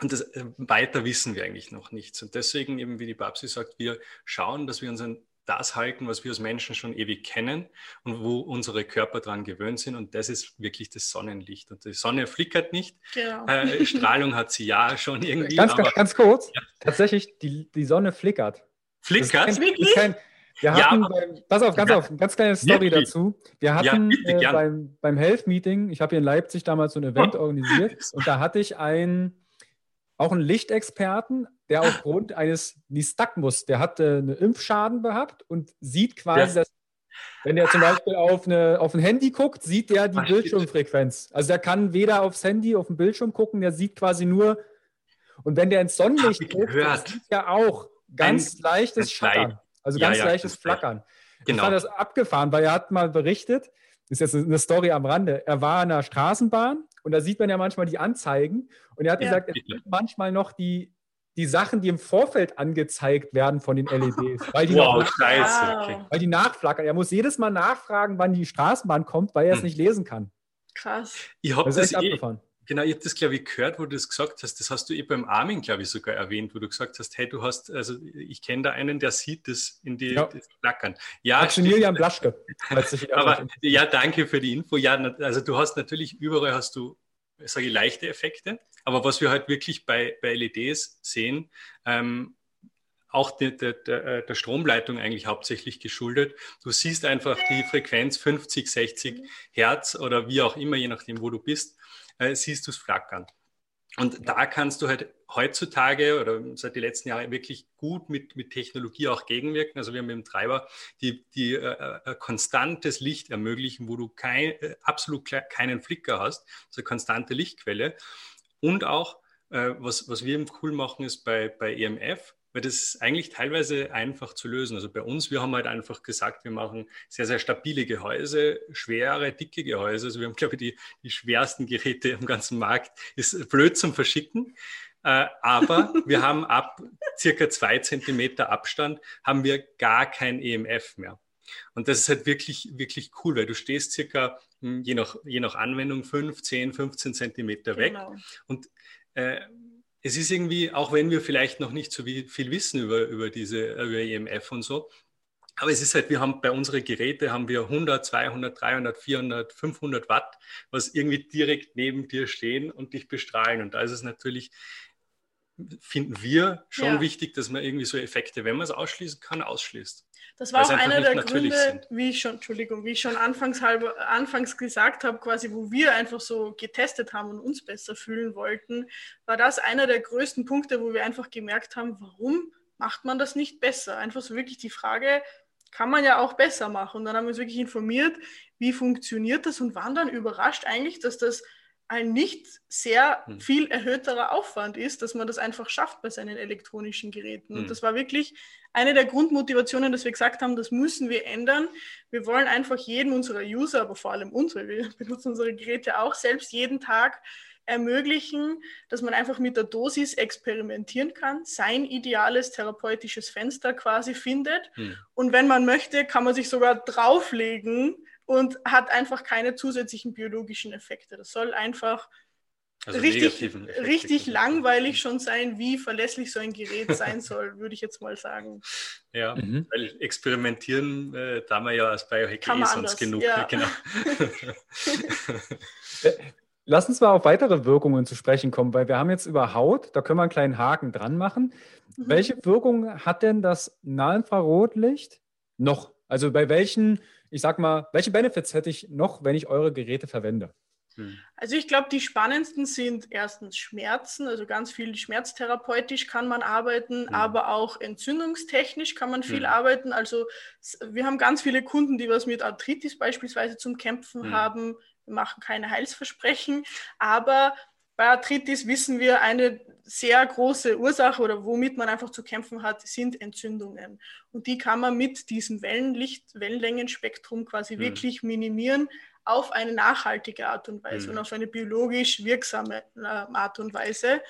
C: Und das, äh, weiter wissen wir eigentlich noch nichts. Und deswegen eben, wie die Babsi sagt, wir schauen, dass wir uns an das halten, was wir als Menschen schon ewig kennen und wo unsere Körper daran gewöhnt sind. Und das ist wirklich das Sonnenlicht. Und die Sonne flickert nicht. Genau. Äh, Strahlung hat sie ja schon irgendwie.
A: Ganz, aber, ganz kurz, ja. tatsächlich, die, die Sonne flickert.
C: Flickert?
A: Das ist kein, wir hatten, ja, beim, pass auf, ganz ja, auf, ganz kleine Story wirklich? dazu. Wir hatten ja, äh, beim, beim Health Meeting, ich habe hier in Leipzig damals so ein Event organisiert und da hatte ich einen, auch einen Lichtexperten, der aufgrund eines Nystagmus, der hatte einen Impfschaden gehabt und sieht quasi, dass wenn er zum Beispiel auf, eine, auf ein Handy guckt, sieht der die Ach, Bildschirmfrequenz. Also der kann weder aufs Handy, auf den Bildschirm gucken, der sieht quasi nur. Und wenn der ins Sonnenlicht guckt, sieht er auch ganz ein, leichtes Schatten. Also ganz ja, ja, leichtes Flackern. Genau. Ich fand das abgefahren, weil er hat mal berichtet, das ist jetzt eine Story am Rande, er war in einer Straßenbahn und da sieht man ja manchmal die Anzeigen und er hat ja, gesagt, er sieht manchmal noch die, die Sachen, die im Vorfeld angezeigt werden von den LEDs. Weil die wow, scheiße. Weil die nachflackern. Er muss jedes Mal nachfragen, wann die Straßenbahn kommt, weil er es hm. nicht lesen kann.
B: Krass.
C: Ich habe das, das eh, abgefahren. Genau, ich habe das, glaube ich, gehört, wo du das gesagt hast. Das hast du eh beim Armin, glaube ich, sogar erwähnt, wo du gesagt hast, hey, du hast, also ich kenne da einen, der sieht das in die ja. das Flackern.
A: Ja, Maximilian Blaschke.
C: Aber ja, danke für die Info. Ja, also du hast natürlich überall hast du, sage ich, leichte Effekte. Aber was wir halt wirklich bei, bei LEDs sehen, ähm, auch der, der, der, der, Stromleitung eigentlich hauptsächlich geschuldet. Du siehst einfach die Frequenz 50, 60 Hertz oder wie auch immer, je nachdem, wo du bist äh, siehst du es flackern. Und da kannst du halt heutzutage oder seit den letzten Jahren wirklich gut mit, mit Technologie auch gegenwirken. Also wir haben dem Treiber die, die äh, äh konstantes Licht ermöglichen, wo du kein, äh, absolut keinen Flicker hast, also konstante Lichtquelle. Und auch, äh, was, was wir cool machen, ist bei, bei EMF, weil das ist eigentlich teilweise einfach zu lösen. Also bei uns, wir haben halt einfach gesagt, wir machen sehr, sehr stabile Gehäuse, schwere, dicke Gehäuse. Also wir haben, glaube ich, die, die schwersten Geräte im ganzen Markt. Ist blöd zum Verschicken. Äh, aber wir haben ab circa zwei Zentimeter Abstand haben wir gar kein EMF mehr. Und das ist halt wirklich, wirklich cool, weil du stehst circa, hm, je nach, je nach Anwendung, 5, 10, 15 Zentimeter weg. Genau. Und äh, es ist irgendwie, auch wenn wir vielleicht noch nicht so viel wissen über, über diese über EMF und so, aber es ist halt, wir haben bei unseren Geräten haben wir 100, 200, 300, 400, 500 Watt, was irgendwie direkt neben dir stehen und dich bestrahlen. Und da ist es natürlich, finden wir schon ja. wichtig, dass man irgendwie so Effekte, wenn man es ausschließen kann, ausschließt.
B: Das war auch einer der Gründe, sind. wie ich schon, Entschuldigung, wie ich schon anfangs, halb, anfangs gesagt habe, quasi, wo wir einfach so getestet haben und uns besser fühlen wollten, war das einer der größten Punkte, wo wir einfach gemerkt haben, warum macht man das nicht besser? Einfach so wirklich die Frage, kann man ja auch besser machen. Und dann haben wir uns wirklich informiert, wie funktioniert das und waren dann überrascht eigentlich, dass das ein nicht sehr hm. viel erhöhterer Aufwand ist, dass man das einfach schafft bei seinen elektronischen Geräten. Und hm. das war wirklich eine der Grundmotivationen, dass wir gesagt haben, das müssen wir ändern. Wir wollen einfach jedem unserer User, aber vor allem unsere, wir benutzen unsere Geräte auch selbst jeden Tag ermöglichen, dass man einfach mit der Dosis experimentieren kann, sein ideales therapeutisches Fenster quasi findet. Hm. Und wenn man möchte, kann man sich sogar drauflegen, und hat einfach keine zusätzlichen biologischen Effekte. Das soll einfach also richtig, richtig langweilig schon sein, wie verlässlich so ein Gerät sein soll, würde ich jetzt mal sagen.
C: Ja, mhm. weil experimentieren, äh, da man ja als Biohacker eh sonst genug. Ja. Genau.
A: Äh, lass uns mal auf weitere Wirkungen zu sprechen kommen, weil wir haben jetzt über Haut, da können wir einen kleinen Haken dran machen. Mhm. Welche Wirkung hat denn das Nahinfrarotlicht noch? Also bei welchen ich sag mal, welche Benefits hätte ich noch, wenn ich eure Geräte verwende?
B: Hm. Also ich glaube, die spannendsten sind erstens Schmerzen, also ganz viel schmerztherapeutisch kann man arbeiten, mhm. aber auch entzündungstechnisch kann man viel mhm. arbeiten. Also wir haben ganz viele Kunden, die was mit Arthritis beispielsweise zum Kämpfen mhm. haben. Wir machen keine Heilsversprechen, aber bei Arthritis wissen wir, eine sehr große Ursache oder womit man einfach zu kämpfen hat, sind Entzündungen. Und die kann man mit diesem Wellenlicht, Wellenlängenspektrum quasi mhm. wirklich minimieren auf eine nachhaltige Art und Weise mhm. und auf eine biologisch wirksame äh, Art und Weise.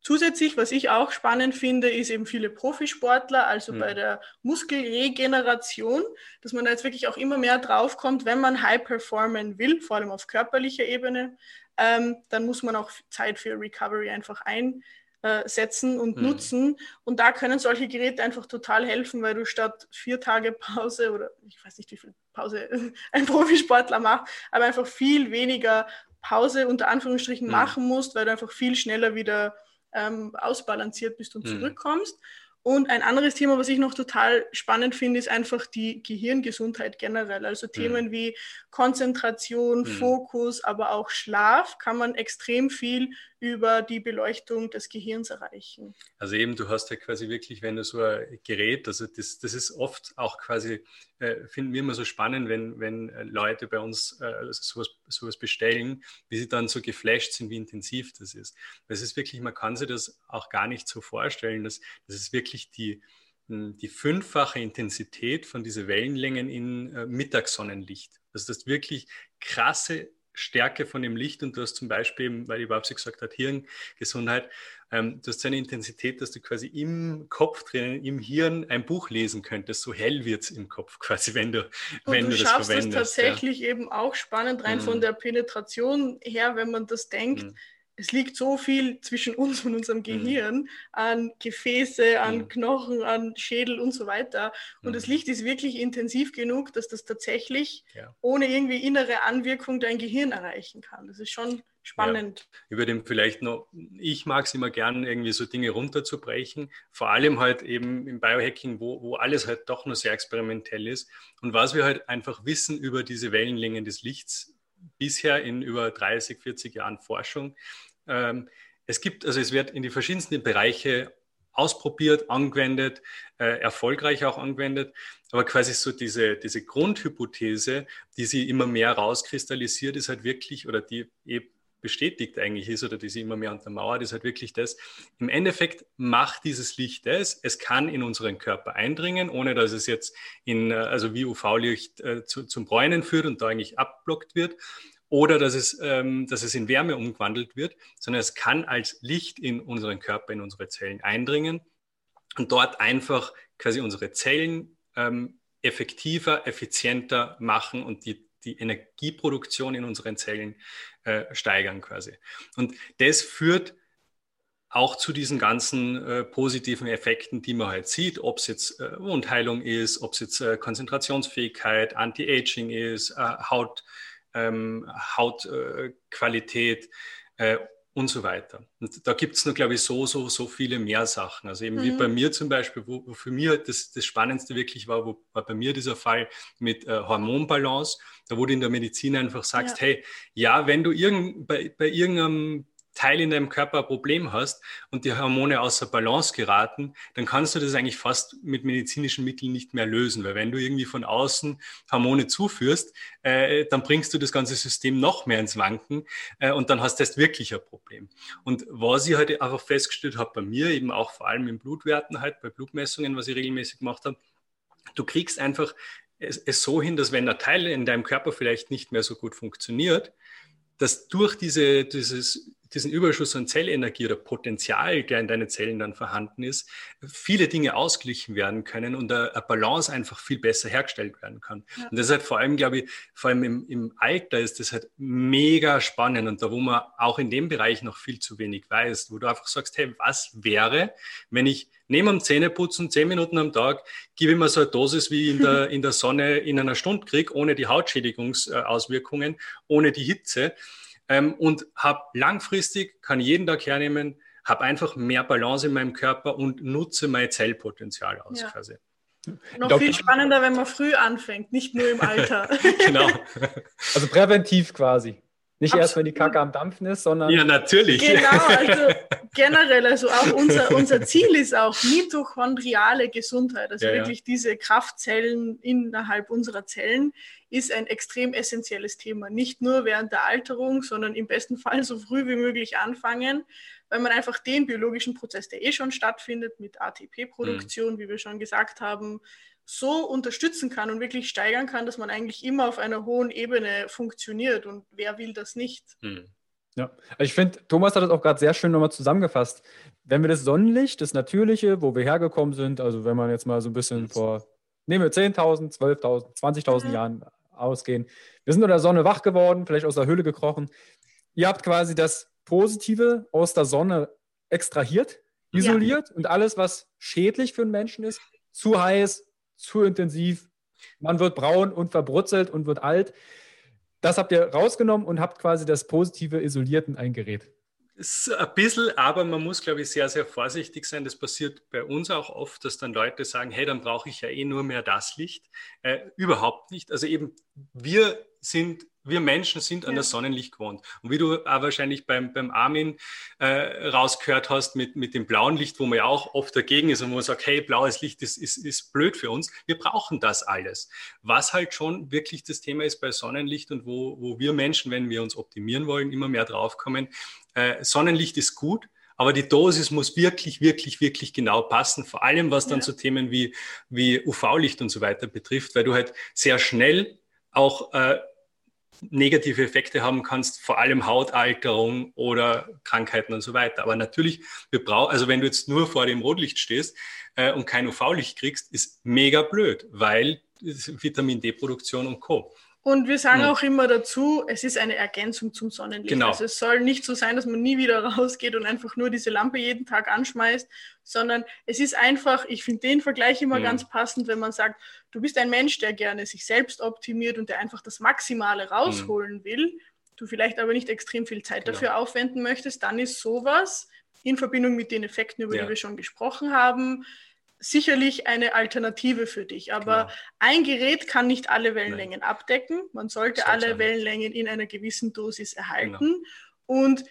B: Zusätzlich, was ich auch spannend finde, ist eben viele Profisportler, also mhm. bei der Muskelregeneration, dass man da jetzt wirklich auch immer mehr draufkommt, wenn man high performen will, vor allem auf körperlicher Ebene, ähm, dann muss man auch Zeit für Recovery einfach einplanen. Äh, setzen und mhm. nutzen. Und da können solche Geräte einfach total helfen, weil du statt vier Tage Pause oder ich weiß nicht, wie viel Pause ein Profisportler macht, aber einfach viel weniger Pause unter Anführungsstrichen mhm. machen musst, weil du einfach viel schneller wieder ähm, ausbalanciert bist und mhm. zurückkommst. Und ein anderes Thema, was ich noch total spannend finde, ist einfach die Gehirngesundheit generell. Also Themen mhm. wie Konzentration, mhm. Fokus, aber auch Schlaf kann man extrem viel über die Beleuchtung des Gehirns erreichen.
C: Also eben, du hast ja quasi wirklich, wenn du so ein Gerät, also das, das ist oft auch quasi, äh, finden wir immer so spannend, wenn, wenn äh, Leute bei uns äh, sowas, sowas bestellen, wie sie dann so geflasht sind, wie intensiv das ist. Das ist wirklich, man kann sich das auch gar nicht so vorstellen, dass das ist wirklich die, hm, die fünffache Intensität von diesen Wellenlängen in äh, Mittagssonnenlicht. Also das ist wirklich krasse Stärke von dem Licht und du hast zum Beispiel, weil die Babsi gesagt hat, Hirngesundheit, ähm, du hast so eine Intensität, dass du quasi im Kopf drinnen, im Hirn ein Buch lesen könntest. So hell wird es im Kopf quasi, wenn du, und wenn du, du das verwendest. Du
B: schaffst es tatsächlich ja. eben auch spannend rein mhm. von der Penetration her, wenn man das denkt. Mhm es liegt so viel zwischen uns und unserem mhm. Gehirn mhm. an Gefäße, an mhm. Knochen, an Schädel und so weiter. Und mhm. das Licht ist wirklich intensiv genug, dass das tatsächlich ja. ohne irgendwie innere Anwirkung dein Gehirn erreichen kann. Das ist schon spannend.
C: Ja. Über dem vielleicht noch, ich mag es immer gern, irgendwie so Dinge runterzubrechen. Vor allem halt eben im Biohacking, wo, wo alles halt doch nur sehr experimentell ist. Und was wir halt einfach wissen über diese Wellenlängen des Lichts, bisher in über 30, 40 Jahren Forschung, ähm, es gibt, also es wird in die verschiedensten Bereiche ausprobiert, angewendet, äh, erfolgreich auch angewendet. Aber quasi so diese, diese Grundhypothese, die sie immer mehr rauskristallisiert, ist halt wirklich, oder die eben bestätigt eigentlich ist oder die sie immer mehr untermauert, ist halt wirklich das, im Endeffekt macht dieses Licht das, es kann in unseren Körper eindringen, ohne dass es jetzt in, äh, also wie UV-Licht äh, zu, zum Bräunen führt und da eigentlich abblockt wird. Oder dass es, ähm, dass es in Wärme umgewandelt wird, sondern es kann als Licht in unseren Körper, in unsere Zellen eindringen und dort einfach quasi unsere Zellen ähm, effektiver, effizienter machen und die, die Energieproduktion in unseren Zellen äh, steigern quasi. Und das führt auch zu diesen ganzen äh, positiven Effekten, die man halt sieht, ob es jetzt äh, Wundheilung ist, ob es jetzt äh, Konzentrationsfähigkeit, Anti-Aging ist, äh, Haut, ähm, Hautqualität äh, und so weiter. Und da gibt es noch, glaube ich, so, so, so viele mehr Sachen. Also eben mhm. wie bei mir zum Beispiel, wo, wo für mich halt das, das Spannendste wirklich war, wo, war bei mir dieser Fall mit äh, Hormonbalance, da wo du in der Medizin einfach sagst, ja. hey, ja, wenn du irgend, bei, bei irgendeinem Teil in deinem Körper ein Problem hast und die Hormone außer Balance geraten, dann kannst du das eigentlich fast mit medizinischen Mitteln nicht mehr lösen, weil wenn du irgendwie von außen Hormone zuführst, äh, dann bringst du das ganze System noch mehr ins Wanken äh, und dann hast du erst wirklich ein Problem. Und was ich heute einfach festgestellt habe bei mir, eben auch vor allem in Blutwerten halt, bei Blutmessungen, was ich regelmäßig gemacht habe, du kriegst einfach es, es so hin, dass wenn ein Teil in deinem Körper vielleicht nicht mehr so gut funktioniert, dass durch diese, dieses diesen Überschuss an Zellenergie oder Potenzial, der in deinen Zellen dann vorhanden ist, viele Dinge ausgeglichen werden können und eine Balance einfach viel besser hergestellt werden kann. Ja. Und das ist halt vor allem, glaube ich, vor allem im, im Alter ist das halt mega spannend und da, wo man auch in dem Bereich noch viel zu wenig weiß, wo du einfach sagst, hey, was wäre, wenn ich neben dem Zähneputzen zehn Minuten am Tag gebe ich mir so eine Dosis wie in der, in der Sonne in einer Stunde krieg, ohne die Hautschädigungsauswirkungen, ohne die Hitze ähm, und habe langfristig, kann jeden Tag hernehmen, habe einfach mehr Balance in meinem Körper und nutze mein Zellpotenzial aus ja. quasi.
B: Noch Doch, viel spannender, wenn man früh anfängt, nicht nur im Alter.
A: genau. Also präventiv quasi. Nicht Absolut. erst, wenn die Kacke am Dampfen ist, sondern.
C: Ja, natürlich.
B: Genau, also generell, also auch unser, unser Ziel ist auch mitochondriale Gesundheit, also ja, wirklich ja. diese Kraftzellen innerhalb unserer Zellen ist ein extrem essentielles Thema. Nicht nur während der Alterung, sondern im besten Fall so früh wie möglich anfangen, weil man einfach den biologischen Prozess, der eh schon stattfindet mit ATP-Produktion, mhm. wie wir schon gesagt haben, so unterstützen kann und wirklich steigern kann, dass man eigentlich immer auf einer hohen Ebene funktioniert. Und wer will das nicht? Mhm.
A: Ja, also ich finde, Thomas hat das auch gerade sehr schön nochmal zusammengefasst. Wenn wir das Sonnenlicht, das Natürliche, wo wir hergekommen sind, also wenn man jetzt mal so ein bisschen vor, nehmen wir 10.000, 12.000, 20.000 mhm. Jahren ausgehen. Wir sind unter der Sonne wach geworden, vielleicht aus der Höhle gekrochen. Ihr habt quasi das Positive aus der Sonne extrahiert, isoliert ja. und alles, was schädlich für einen Menschen ist, zu heiß, zu intensiv, man wird braun und verbrutzelt und wird alt. Das habt ihr rausgenommen und habt quasi das Positive isoliert in ein Gerät.
C: Ein bisschen, aber man muss, glaube ich, sehr, sehr vorsichtig sein. Das passiert bei uns auch oft, dass dann Leute sagen, hey, dann brauche ich ja eh nur mehr das Licht. Äh, überhaupt nicht. Also eben, wir sind wir Menschen sind an ja. das Sonnenlicht gewohnt. Und wie du auch wahrscheinlich beim, beim Armin äh, rausgehört hast mit, mit dem blauen Licht, wo man ja auch oft dagegen ist und wo man sagt, hey, blaues Licht ist, ist, ist blöd für uns. Wir brauchen das alles. Was halt schon wirklich das Thema ist bei Sonnenlicht und wo, wo wir Menschen, wenn wir uns optimieren wollen, immer mehr draufkommen, äh, Sonnenlicht ist gut, aber die Dosis muss wirklich, wirklich, wirklich genau passen. Vor allem, was dann ja. so Themen wie, wie UV-Licht und so weiter betrifft, weil du halt sehr schnell auch äh, negative Effekte haben kannst, vor allem Hautalterung oder Krankheiten und so weiter. Aber natürlich, wir brauchen, also wenn du jetzt nur vor dem Rotlicht stehst äh, und kein UV-Licht kriegst, ist mega blöd, weil Vitamin D-Produktion und Co.
B: Und wir sagen hm. auch immer dazu, es ist eine Ergänzung zum Sonnenlicht. Genau. Also es soll nicht so sein, dass man nie wieder rausgeht und einfach nur diese Lampe jeden Tag anschmeißt, sondern es ist einfach, ich finde den Vergleich immer hm. ganz passend, wenn man sagt, du bist ein Mensch, der gerne sich selbst optimiert und der einfach das Maximale rausholen hm. will, du vielleicht aber nicht extrem viel Zeit genau. dafür aufwenden möchtest, dann ist sowas in Verbindung mit den Effekten, über ja. die wir schon gesprochen haben, sicherlich eine Alternative für dich. Aber genau. ein Gerät kann nicht alle Wellenlängen Nein. abdecken. Man sollte alle Wellenlängen in einer gewissen Dosis erhalten. Genau. Und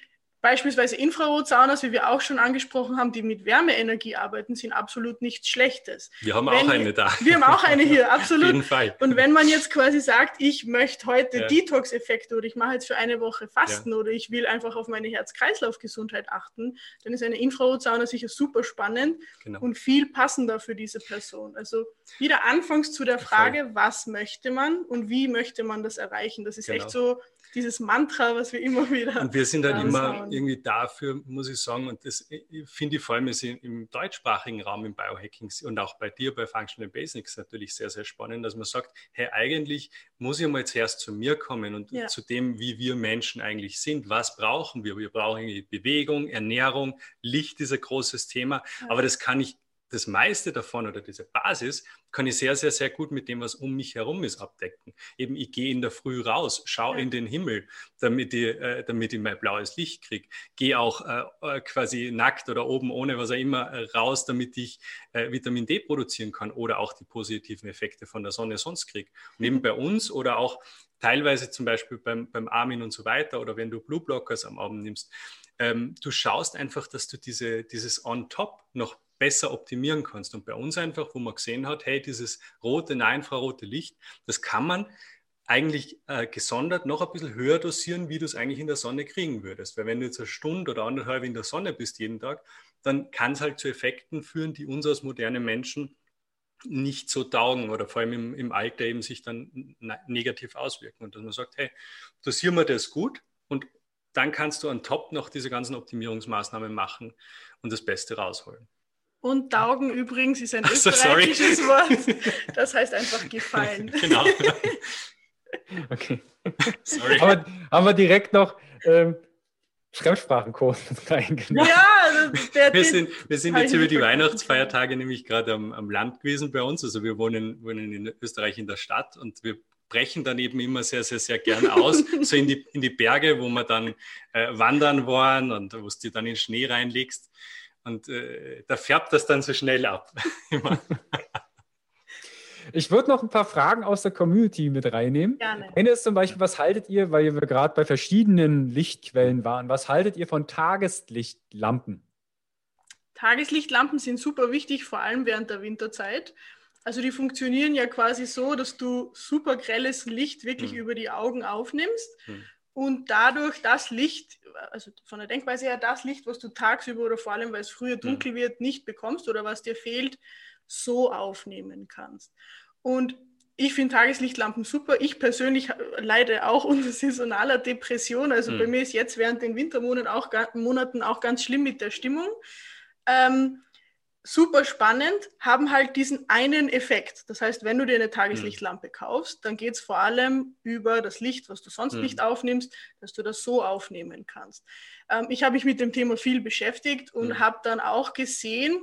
B: Beispielsweise Infrarotsaunas, wie wir auch schon angesprochen haben, die mit Wärmeenergie arbeiten, sind absolut nichts Schlechtes.
C: Wir haben wenn, auch eine da.
B: Wir haben auch eine hier, absolut. Auf jeden Fall. Und wenn man jetzt quasi sagt, ich möchte heute ja. Detox-Effekte oder ich mache jetzt für eine Woche Fasten ja. oder ich will einfach auf meine Herz-Kreislauf-Gesundheit achten, dann ist eine Infrarotsauna sicher super spannend genau. und viel passender für diese Person. Also wieder anfangs zu der Frage, was möchte man und wie möchte man das erreichen? Das ist genau. echt so dieses Mantra, was wir immer wieder.
C: Und wir sind dann immer irgendwie dafür, muss ich sagen, und das finde ich vor allem im deutschsprachigen Raum im Biohacking und auch bei dir bei Functional Basics natürlich sehr, sehr spannend, dass man sagt, hey, eigentlich muss ich mal zuerst zu mir kommen und ja. zu dem, wie wir Menschen eigentlich sind. Was brauchen wir? Wir brauchen Bewegung, Ernährung, Licht ist ein großes Thema, ja. aber das kann ich das meiste davon oder diese Basis kann ich sehr, sehr, sehr gut mit dem, was um mich herum ist, abdecken. Eben, ich gehe in der Früh raus, schaue ja. in den Himmel, damit ich, äh, damit ich mein blaues Licht kriege. Gehe auch äh, äh, quasi nackt oder oben ohne was auch immer äh, raus, damit ich äh, Vitamin D produzieren kann oder auch die positiven Effekte von der Sonne sonst kriege. Und eben bei uns oder auch teilweise zum Beispiel beim, beim Armin und so weiter oder wenn du Blue Blockers am Abend nimmst, ähm, du schaust einfach, dass du diese, dieses On-Top noch besser optimieren kannst. Und bei uns einfach, wo man gesehen hat, hey, dieses rote, nah infrarote Licht, das kann man eigentlich äh, gesondert noch ein bisschen höher dosieren, wie du es eigentlich in der Sonne kriegen würdest. Weil wenn du jetzt eine Stunde oder anderthalb in der Sonne bist jeden Tag, dann kann es halt zu Effekten führen, die uns als moderne Menschen nicht so taugen oder vor allem im, im Alter eben sich dann negativ auswirken. Und dass man sagt, hey, dosieren wir das gut und dann kannst du an top noch diese ganzen Optimierungsmaßnahmen machen und das Beste rausholen.
B: Und Taugen übrigens ist ein so, österreichisches sorry. Wort. Das heißt einfach gefallen. Genau.
A: okay. Sorry. Haben wir, haben wir direkt noch ähm, Fremdsprachenkurs
B: reingenommen. Ja,
C: der, wir sind, wir sind jetzt über die Weihnachtsfeiertage nämlich gerade am, am, Land gewesen bei uns. Also wir wohnen, wohnen in Österreich in der Stadt und wir brechen dann eben immer sehr, sehr, sehr gern aus, so in die, in die Berge, wo wir dann äh, wandern waren und wo du dann in Schnee reinlegst. Und äh, da färbt das dann so schnell ab.
A: Ich würde noch ein paar Fragen aus der Community mit reinnehmen. Gerne. Eine ist zum Beispiel, was haltet ihr, weil wir gerade bei verschiedenen Lichtquellen waren, was haltet ihr von Tageslichtlampen?
B: Tageslichtlampen sind super wichtig, vor allem während der Winterzeit. Also die funktionieren ja quasi so, dass du super grelles Licht wirklich hm. über die Augen aufnimmst. Hm und dadurch das Licht, also von der Denkweise her, das Licht, was du tagsüber oder vor allem, weil es früher dunkel mhm. wird, nicht bekommst oder was dir fehlt, so aufnehmen kannst. Und ich finde Tageslichtlampen super. Ich persönlich leide auch unter saisonaler Depression. Also mhm. bei mir ist jetzt während den Wintermonaten auch, Monaten auch ganz schlimm mit der Stimmung. Ähm, super spannend, haben halt diesen einen Effekt. Das heißt, wenn du dir eine Tageslichtlampe kaufst, dann geht es vor allem über das Licht, was du sonst mhm. nicht aufnimmst, dass du das so aufnehmen kannst. Ähm, ich habe mich mit dem Thema viel beschäftigt und mhm. habe dann auch gesehen,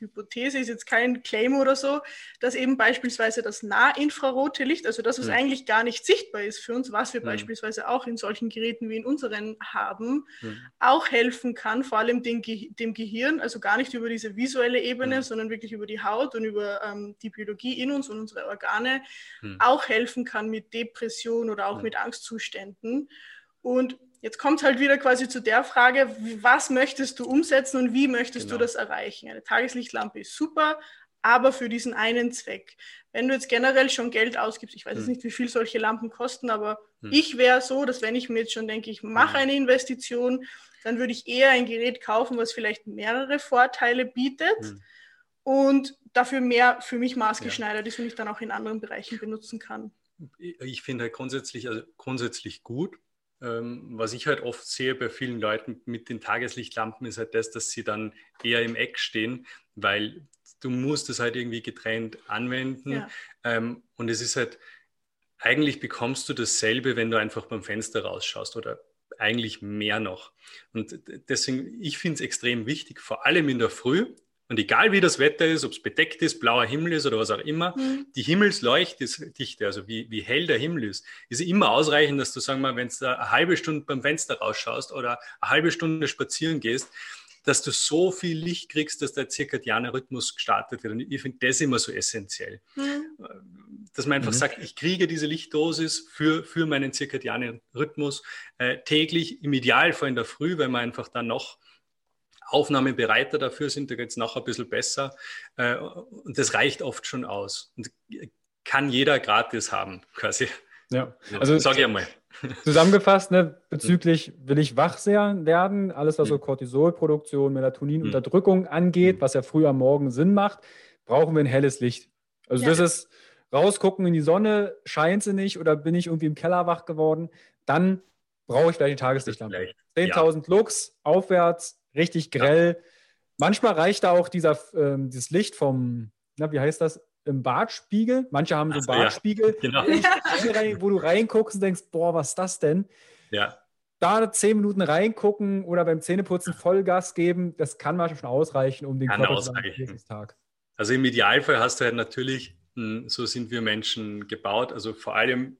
B: Hypothese ist jetzt kein Claim oder so, dass eben beispielsweise das nahinfrarote Licht, also das, was mhm. eigentlich gar nicht sichtbar ist für uns, was wir mhm. beispielsweise auch in solchen Geräten wie in unseren haben, mhm. auch helfen kann, vor allem dem, Ge dem, Gehirn, also gar nicht über diese visuelle Ebene, hm. sondern wirklich über die Haut und über ähm, die Biologie in uns und unsere Organe, hm. auch helfen kann mit Depression oder auch hm. mit Angstzuständen. Und Jetzt kommt halt wieder quasi zu der Frage, was möchtest du umsetzen und wie möchtest genau. du das erreichen? Eine Tageslichtlampe ist super, aber für diesen einen Zweck. Wenn du jetzt generell schon Geld ausgibst, ich weiß hm. jetzt nicht, wie viel solche Lampen kosten, aber hm. ich wäre so, dass wenn ich mir jetzt schon denke, ich mache hm. eine Investition, dann würde ich eher ein Gerät kaufen, was vielleicht mehrere Vorteile bietet hm. und dafür mehr für mich maßgeschneidert ja. ist und ich dann auch in anderen Bereichen benutzen kann.
C: Ich finde halt grundsätzlich, also grundsätzlich gut, was ich halt oft sehe bei vielen Leuten mit den Tageslichtlampen, ist halt das, dass sie dann eher im Eck stehen, weil du musst es halt irgendwie getrennt anwenden. Ja. Ähm, und es ist halt, eigentlich bekommst du dasselbe, wenn du einfach beim Fenster rausschaust oder eigentlich mehr noch. Und deswegen, ich finde es extrem wichtig, vor allem in der Früh, und egal wie das Wetter ist, ob es bedeckt ist, blauer Himmel ist oder was auch immer, mhm. die Himmelsleuchtdichte, also wie, wie hell der Himmel ist, ist immer ausreichend, dass du, sagen wir mal, wenn du eine halbe Stunde beim Fenster rausschaust oder eine halbe Stunde spazieren gehst, dass du so viel Licht kriegst, dass der zirkadiane Rhythmus gestartet wird. Und ich finde das immer so essentiell. Mhm. Dass man einfach mhm. sagt, ich kriege diese Lichtdosis für, für meinen zirkadianen Rhythmus äh, täglich, im Idealfall in der Früh, weil man einfach dann noch Aufnahmebereiter dafür sind, da geht es nachher ein bisschen besser. Äh, und das reicht oft schon aus. Und kann jeder gratis haben, quasi.
A: Ja, also sag ich einmal. Zusammengefasst, ne, bezüglich will ich wach werden, alles was so. Cortisolproduktion, Melatoninunterdrückung mhm. angeht, mhm. was ja früh am Morgen Sinn macht, brauchen wir ein helles Licht. Also ja. das ist rausgucken in die Sonne, scheint sie nicht oder bin ich irgendwie im Keller wach geworden, dann brauche ich gleich die Tageslichtlampe. 10.000 ja. Lux aufwärts, richtig grell. Ja. Manchmal reicht da auch dieser, ähm, dieses Licht vom, na, wie heißt das? Im Bartspiegel. Manche haben so also, Bartspiegel, ja, genau. wo du reinguckst und denkst, boah, was ist das denn?
C: Ja.
A: Da zehn Minuten reingucken oder beim Zähneputzen Vollgas geben, das kann manchmal schon ausreichen, um den
C: kann Körper zu Tag. Also im Idealfall hast du halt natürlich, hm, so sind wir Menschen gebaut, also vor allem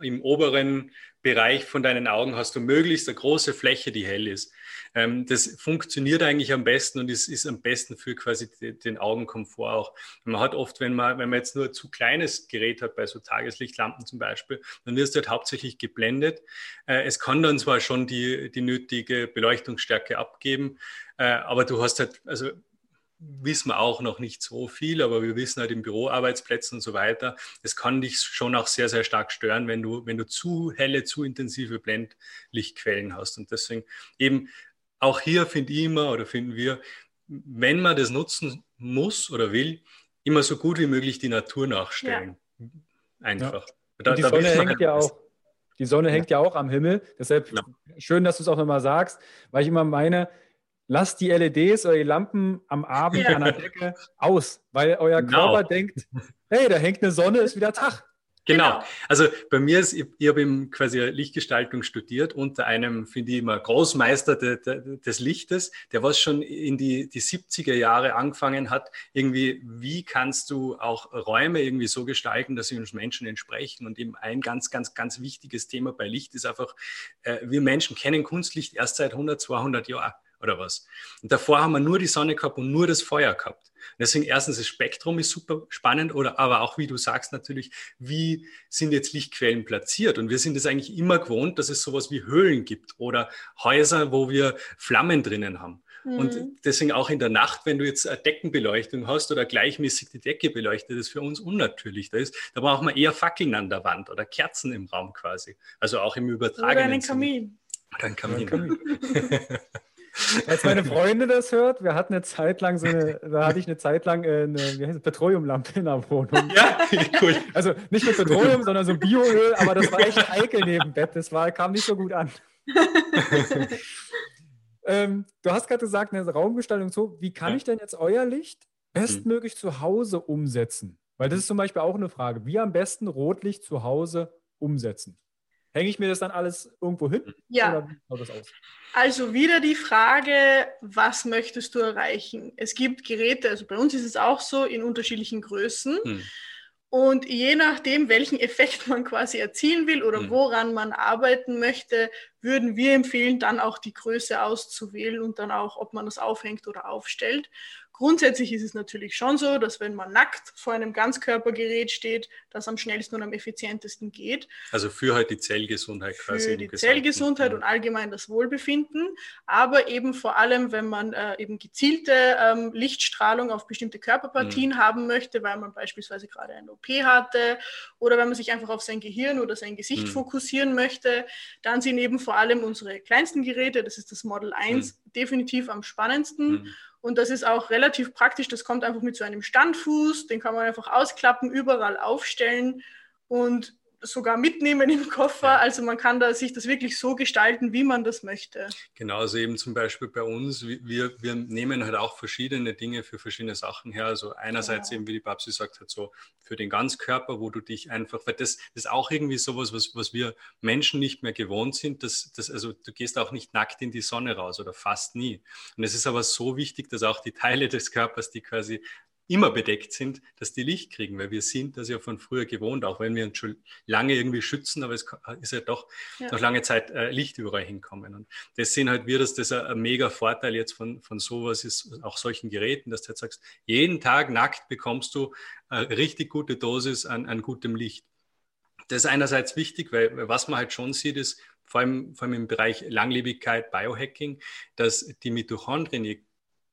C: im oberen Bereich von deinen Augen hast du möglichst eine große Fläche, die hell ist. Ähm, das funktioniert eigentlich am besten und ist, ist am besten für quasi den Augenkomfort auch. Man hat oft, wenn man, wenn man jetzt nur ein zu kleines Gerät hat, bei so Tageslichtlampen zum Beispiel, dann wirst du halt hauptsächlich geblendet. Äh, es kann dann zwar schon die, die nötige Beleuchtungsstärke abgeben, äh, aber du hast halt, also wissen wir auch noch nicht so viel, aber wir wissen halt im Büroarbeitsplätzen und so weiter, es kann dich schon auch sehr, sehr stark stören, wenn du, wenn du zu helle, zu intensive Blendlichtquellen hast. Und deswegen eben auch hier finde ich immer oder finden wir, wenn man das nutzen muss oder will, immer so gut wie möglich die Natur nachstellen. Ja. Einfach.
A: Ja. Da, die, Sonne hängt ja auch, die Sonne ja. hängt ja auch am Himmel. Deshalb schön, dass du es auch nochmal sagst, weil ich immer meine, lasst die LEDs oder die Lampen am Abend ja. an der Decke aus, weil euer genau. Körper denkt, hey, da hängt eine Sonne, ist wieder Tag.
C: Genau. genau. Also bei mir ist, ich, ich habe eben quasi Lichtgestaltung studiert unter einem, finde ich immer, Großmeister de, de, des Lichtes, der was schon in die, die 70er Jahre angefangen hat, irgendwie, wie kannst du auch Räume irgendwie so gestalten, dass sie uns Menschen entsprechen. Und eben ein ganz, ganz, ganz wichtiges Thema bei Licht ist einfach, äh, wir Menschen kennen Kunstlicht erst seit 100, 200 Jahren oder was. Und davor haben wir nur die Sonne gehabt und nur das Feuer gehabt. Und deswegen erstens das Spektrum ist super spannend oder aber auch wie du sagst natürlich, wie sind jetzt Lichtquellen platziert? Und wir sind es eigentlich immer gewohnt, dass es sowas wie Höhlen gibt oder Häuser, wo wir Flammen drinnen haben. Und mhm. deswegen auch in der Nacht, wenn du jetzt eine Deckenbeleuchtung hast oder gleichmäßig die Decke beleuchtet, ist für uns unnatürlich. Da, ist, da braucht man eher Fackeln an der Wand oder Kerzen im Raum quasi. Also auch im übertragenen Oder
B: einen Kamin.
C: Oder ein Kamin. Oder ein Kamin.
A: Als meine Freundin das hört, wir hatten eine Zeit lang so eine, da hatte ich eine Zeit lang äh, eine, wie heißt es, Petroleumlampe in der Wohnung. Ja, cool. Also nicht mit Petroleum, sondern so Bioöl, aber das war echt heikel neben Bett. Das war, kam nicht so gut an. ähm, du hast gerade gesagt, eine Raumgestaltung so, wie kann ja. ich denn jetzt euer Licht bestmöglich hm. zu Hause umsetzen? Weil das ist zum Beispiel auch eine Frage. Wie am besten Rotlicht zu Hause umsetzen? Hänge ich mir das dann alles irgendwo hin?
B: Ja. Also wieder die Frage, was möchtest du erreichen? Es gibt Geräte, also bei uns ist es auch so, in unterschiedlichen Größen. Hm. Und je nachdem, welchen Effekt man quasi erzielen will oder hm. woran man arbeiten möchte, würden wir empfehlen, dann auch die Größe auszuwählen und dann auch, ob man das aufhängt oder aufstellt. Grundsätzlich ist es natürlich schon so, dass wenn man nackt vor einem Ganzkörpergerät steht, das am schnellsten und am effizientesten geht.
C: Also für halt die Zellgesundheit
B: quasi. Für die Zellgesundheit und allgemein das Wohlbefinden, aber eben vor allem, wenn man äh, eben gezielte ähm, Lichtstrahlung auf bestimmte Körperpartien mhm. haben möchte, weil man beispielsweise gerade eine OP hatte oder wenn man sich einfach auf sein Gehirn oder sein Gesicht mhm. fokussieren möchte, dann sind eben vor allem unsere kleinsten Geräte, das ist das Model 1, mhm. definitiv am spannendsten. Und das ist auch relativ praktisch. Das kommt einfach mit so einem Standfuß, den kann man einfach ausklappen, überall aufstellen und sogar mitnehmen im Koffer. Ja. Also man kann da sich das wirklich so gestalten, wie man das möchte.
C: Genauso eben zum Beispiel bei uns. Wir, wir nehmen halt auch verschiedene Dinge für verschiedene Sachen her. Also einerseits ja. eben, wie die Babsi sagt, halt so für den Ganzkörper, wo du dich einfach, weil das, das ist auch irgendwie sowas, was, was wir Menschen nicht mehr gewohnt sind. Dass, dass, also du gehst auch nicht nackt in die Sonne raus oder fast nie. Und es ist aber so wichtig, dass auch die Teile des Körpers, die quasi immer bedeckt sind, dass die Licht kriegen, weil wir sind das ja von früher gewohnt, auch wenn wir uns schon lange irgendwie schützen, aber es ist ja doch ja. noch lange Zeit äh, Licht überall hinkommen. Und das sehen halt wir, dass das ein, ein, mega Vorteil jetzt von, von sowas ist, auch solchen Geräten, dass du jetzt sagst, jeden Tag nackt bekommst du eine richtig gute Dosis an, an gutem Licht. Das ist einerseits wichtig, weil was man halt schon sieht, ist, vor allem, vor allem im Bereich Langlebigkeit, Biohacking, dass die Mitochondrien, je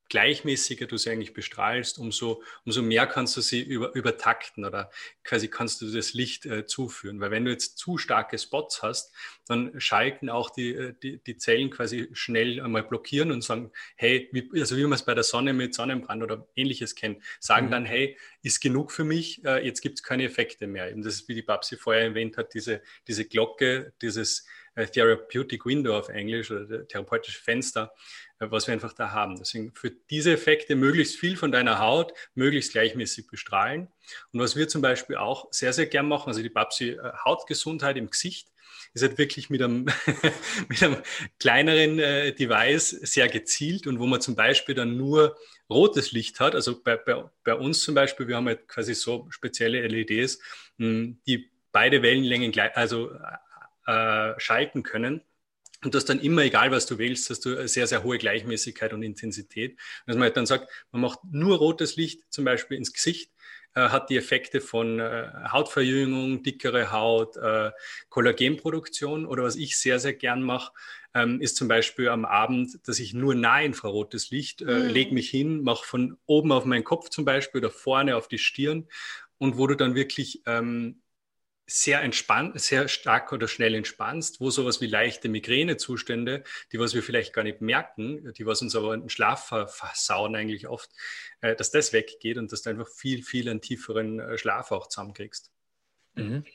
C: gleichmäßiger du sie eigentlich bestrahlst, umso, umso mehr kannst du sie über, übertakten oder quasi kannst du das Licht äh, zuführen. Weil wenn du jetzt zu starke Spots hast, dann schalten auch die, äh, die, die Zellen quasi schnell einmal blockieren und sagen, hey, wie, also wie man es bei der Sonne mit Sonnenbrand oder ähnliches kennt, sagen mhm. dann, hey, ist genug für mich, äh, jetzt gibt es keine Effekte mehr. Eben das ist, wie die Babsi vorher erwähnt hat, diese, diese Glocke, dieses äh, Therapeutic Window auf Englisch oder therapeutische Fenster, was wir einfach da haben. Deswegen für diese Effekte möglichst viel von deiner Haut möglichst gleichmäßig bestrahlen. Und was wir zum Beispiel auch sehr, sehr gern machen, also die Babsi äh, Hautgesundheit im Gesicht, ist halt wirklich mit einem, mit einem kleineren äh, Device sehr gezielt und wo man zum Beispiel dann nur rotes Licht hat. Also bei, bei, bei uns zum Beispiel, wir haben halt quasi so spezielle LEDs, mh, die beide Wellenlängen gleich, also äh, schalten können. Und das dann immer, egal was du wählst, hast du eine sehr, sehr hohe Gleichmäßigkeit und Intensität. Und dass man halt dann sagt, man macht nur rotes Licht zum Beispiel ins Gesicht, äh, hat die Effekte von äh, Hautverjüngung, dickere Haut, äh, Kollagenproduktion. Oder was ich sehr, sehr gern mache, ähm, ist zum Beispiel am Abend, dass ich nur nahinfrarotes Licht, äh, mhm. lege mich hin, mache von oben auf meinen Kopf zum Beispiel oder vorne auf die Stirn und wo du dann wirklich ähm, sehr entspannt, sehr stark oder schnell entspannst, wo sowas wie leichte Migränezustände, die was wir vielleicht gar nicht merken, die was uns aber in den Schlaf versauen eigentlich oft, äh, dass das weggeht und dass du einfach viel, viel einen tieferen äh, Schlaf auch zusammenkriegst.
A: Mhm.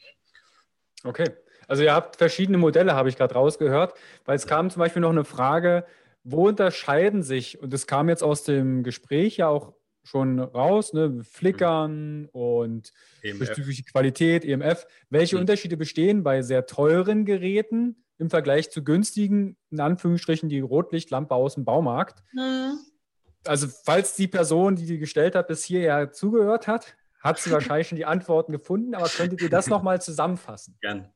A: Okay, also ihr habt verschiedene Modelle, habe ich gerade rausgehört, weil es kam zum Beispiel noch eine Frage, wo unterscheiden sich, und das kam jetzt aus dem Gespräch ja auch schon raus, ne? Flickern mhm. und bezüglich Qualität, EMF. Welche mhm. Unterschiede bestehen bei sehr teuren Geräten im Vergleich zu günstigen, in Anführungsstrichen, die Rotlichtlampe aus dem Baumarkt? Mhm. Also, falls die Person, die die gestellt hat, bis hierher zugehört hat, hat sie wahrscheinlich schon die Antworten gefunden, aber könntet ihr das nochmal zusammenfassen?
B: Gern.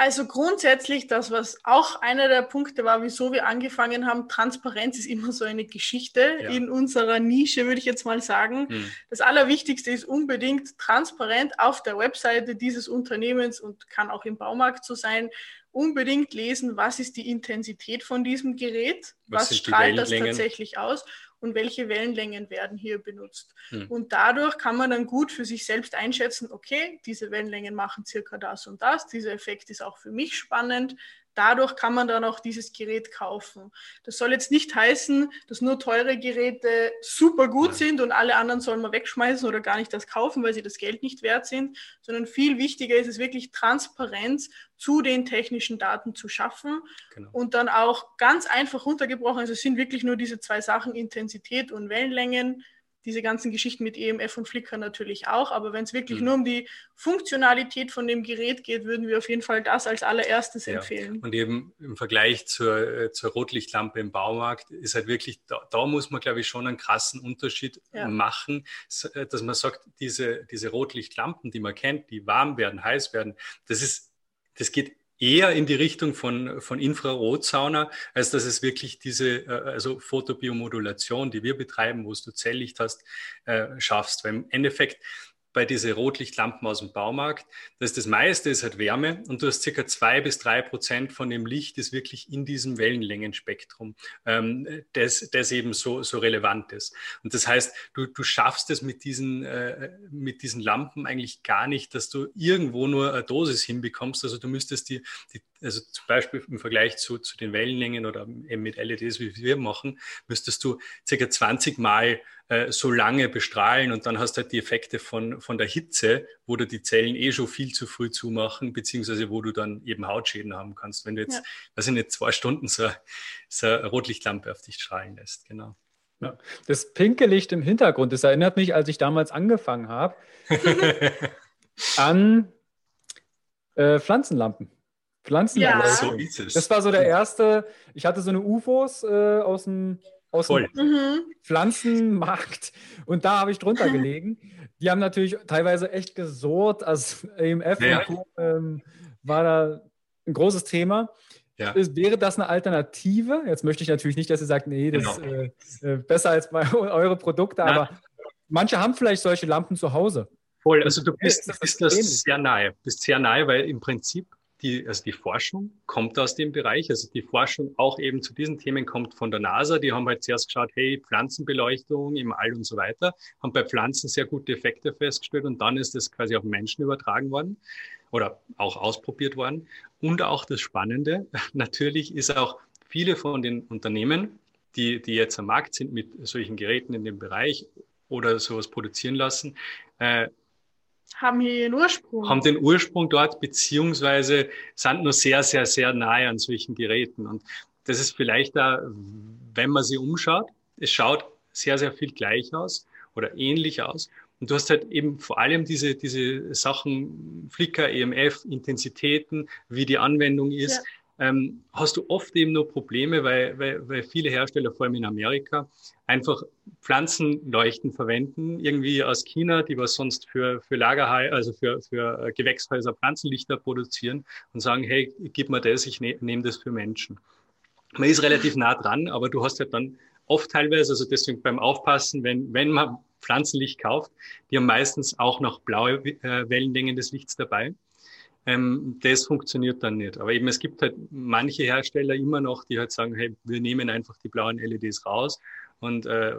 B: Also grundsätzlich, das, was auch einer der Punkte war, wieso wir angefangen haben, Transparenz ist immer so eine Geschichte ja. in unserer Nische, würde ich jetzt mal sagen. Hm. Das Allerwichtigste ist unbedingt transparent auf der Webseite dieses Unternehmens und kann auch im Baumarkt so sein, unbedingt lesen, was ist die Intensität von diesem Gerät, was, was strahlt das tatsächlich aus und welche Wellenlängen werden hier benutzt. Hm. Und dadurch kann man dann gut für sich selbst einschätzen, okay, diese Wellenlängen machen circa das und das, dieser Effekt ist auch für mich spannend, Dadurch kann man dann auch dieses Gerät kaufen. Das soll jetzt nicht heißen, dass nur teure Geräte super gut sind und alle anderen sollen wir wegschmeißen oder gar nicht das kaufen, weil sie das Geld nicht wert sind, sondern viel wichtiger ist es wirklich Transparenz zu den technischen Daten zu schaffen genau. und dann auch ganz einfach runtergebrochen. Also es sind wirklich nur diese zwei Sachen, Intensität und Wellenlängen diese ganzen Geschichten mit EMF und Flickr natürlich auch. Aber wenn es wirklich mhm. nur um die Funktionalität von dem Gerät geht, würden wir auf jeden Fall das als allererstes ja. empfehlen.
C: Und eben im Vergleich zur, äh, zur Rotlichtlampe im Baumarkt ist halt wirklich, da, da muss man, glaube ich, schon einen krassen Unterschied ja. machen, äh, dass man sagt, diese, diese Rotlichtlampen, die man kennt, die warm werden, heiß werden, das ist, das geht eher in die Richtung von, von Infrarotsauna, als dass es wirklich diese äh, also Fotobiomodulation, die wir betreiben, wo du Zelllicht hast, äh, schaffst. Weil im Endeffekt bei diesen Rotlichtlampen aus dem Baumarkt, dass das meiste ist halt Wärme und du hast circa zwei bis drei Prozent von dem Licht ist wirklich in diesem Wellenlängenspektrum, ähm, das, das eben so, so relevant ist. Und das heißt, du, du schaffst es mit diesen, äh, mit diesen Lampen eigentlich gar nicht, dass du irgendwo nur eine Dosis hinbekommst. Also du müsstest die, die also zum Beispiel im Vergleich zu, zu den Wellenlängen oder eben mit LEDs, wie wir machen, müsstest du circa 20 Mal äh, so lange bestrahlen und dann hast du halt die Effekte von, von der Hitze, wo du die Zellen eh schon viel zu früh zumachen, beziehungsweise wo du dann eben Hautschäden haben kannst, wenn du jetzt, ja. weiß ich nicht, zwei Stunden so, so eine Rotlichtlampe auf dich strahlen lässt. Genau.
A: Ja. Das pinke Licht im Hintergrund, das erinnert mich, als ich damals angefangen habe, an äh, Pflanzenlampen. Pflanzenlampen. Ja. So ist es. Das war so der erste, ich hatte so eine UFOs äh, aus dem aus Voll. dem mhm. Pflanzenmarkt und da habe ich drunter gelegen. Die haben natürlich teilweise echt gesurrt, also EMF ja. ähm, war da ein großes Thema. Ja. Ist, wäre das eine Alternative? Jetzt möchte ich natürlich nicht, dass ihr sagt, nee, das genau. ist äh, äh, besser als bei eure Produkte, Na. aber manche haben vielleicht solche Lampen zu Hause.
C: Voll, also du bist, das, bist das sehr nahe, bist sehr nahe, weil im Prinzip die, also die Forschung kommt aus dem Bereich. Also die Forschung auch eben zu diesen Themen kommt von der NASA. Die haben halt zuerst geschaut, hey, Pflanzenbeleuchtung im All und so weiter, haben bei Pflanzen sehr gute Effekte festgestellt und dann ist das quasi auf Menschen übertragen worden oder auch ausprobiert worden. Und auch das Spannende, natürlich ist auch viele von den Unternehmen, die, die jetzt am Markt sind mit solchen Geräten in dem Bereich oder sowas produzieren lassen, äh,
B: haben hier ihren Ursprung.
C: Haben den Ursprung dort, beziehungsweise sind nur sehr, sehr, sehr nahe an solchen Geräten. Und das ist vielleicht da, wenn man sie umschaut, es schaut sehr, sehr viel gleich aus oder ähnlich aus. Und du hast halt eben vor allem diese, diese Sachen, Flickr, EMF, Intensitäten, wie die Anwendung ist. Ja ähm, hast du oft eben nur Probleme, weil, weil, weil viele Hersteller, vor allem in Amerika, einfach Pflanzenleuchten verwenden, irgendwie aus China, die was sonst für, für Lagerhai, also für, für Gewächshäuser Pflanzenlichter produzieren und sagen, hey, gib mir das, ich ne, nehme das für Menschen. Man ist relativ nah dran, aber du hast halt dann oft teilweise, also deswegen beim Aufpassen, wenn, wenn man Pflanzenlicht kauft, die haben meistens auch noch blaue äh, Wellenlängen des Lichts dabei ähm, das funktioniert dann nicht. Aber eben es gibt halt manche Hersteller immer noch, die halt sagen, hey, wir nehmen einfach die blauen LEDs raus und äh,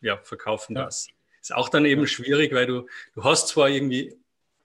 C: ja, verkaufen ja. das. Ist auch dann eben schwierig, weil du, du hast zwar irgendwie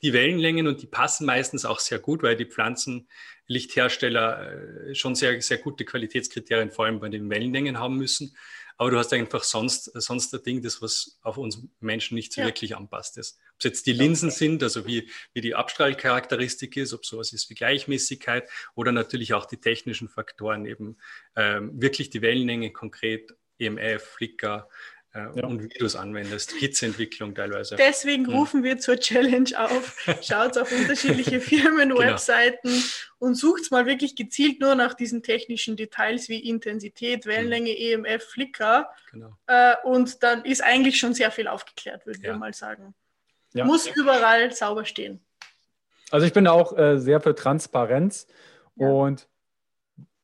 C: die Wellenlängen und die passen meistens auch sehr gut, weil die Pflanzenlichthersteller äh, schon sehr, sehr gute Qualitätskriterien vor allem bei den Wellenlängen haben müssen. Aber du hast einfach sonst, sonst ein Ding, das was auf uns Menschen nicht so ja. wirklich anpasst ist. Ob es jetzt die Linsen sind, also wie, wie die Abstrahlcharakteristik ist, ob sowas ist wie Gleichmäßigkeit oder natürlich auch die technischen Faktoren, eben ähm, wirklich die Wellenlänge konkret, EMF, Flicker, äh, ja. und wie du es anwendest, Hitzeentwicklung teilweise.
B: Deswegen hm. rufen wir zur Challenge auf. Schaut auf unterschiedliche Firmen-Webseiten genau. und sucht mal wirklich gezielt nur nach diesen technischen Details wie Intensität, Wellenlänge, hm. EMF, Flicker. Genau. Äh, und dann ist eigentlich schon sehr viel aufgeklärt, würde ja. ich mal sagen. Ja. Muss überall sauber stehen.
A: Also ich bin auch äh, sehr für Transparenz und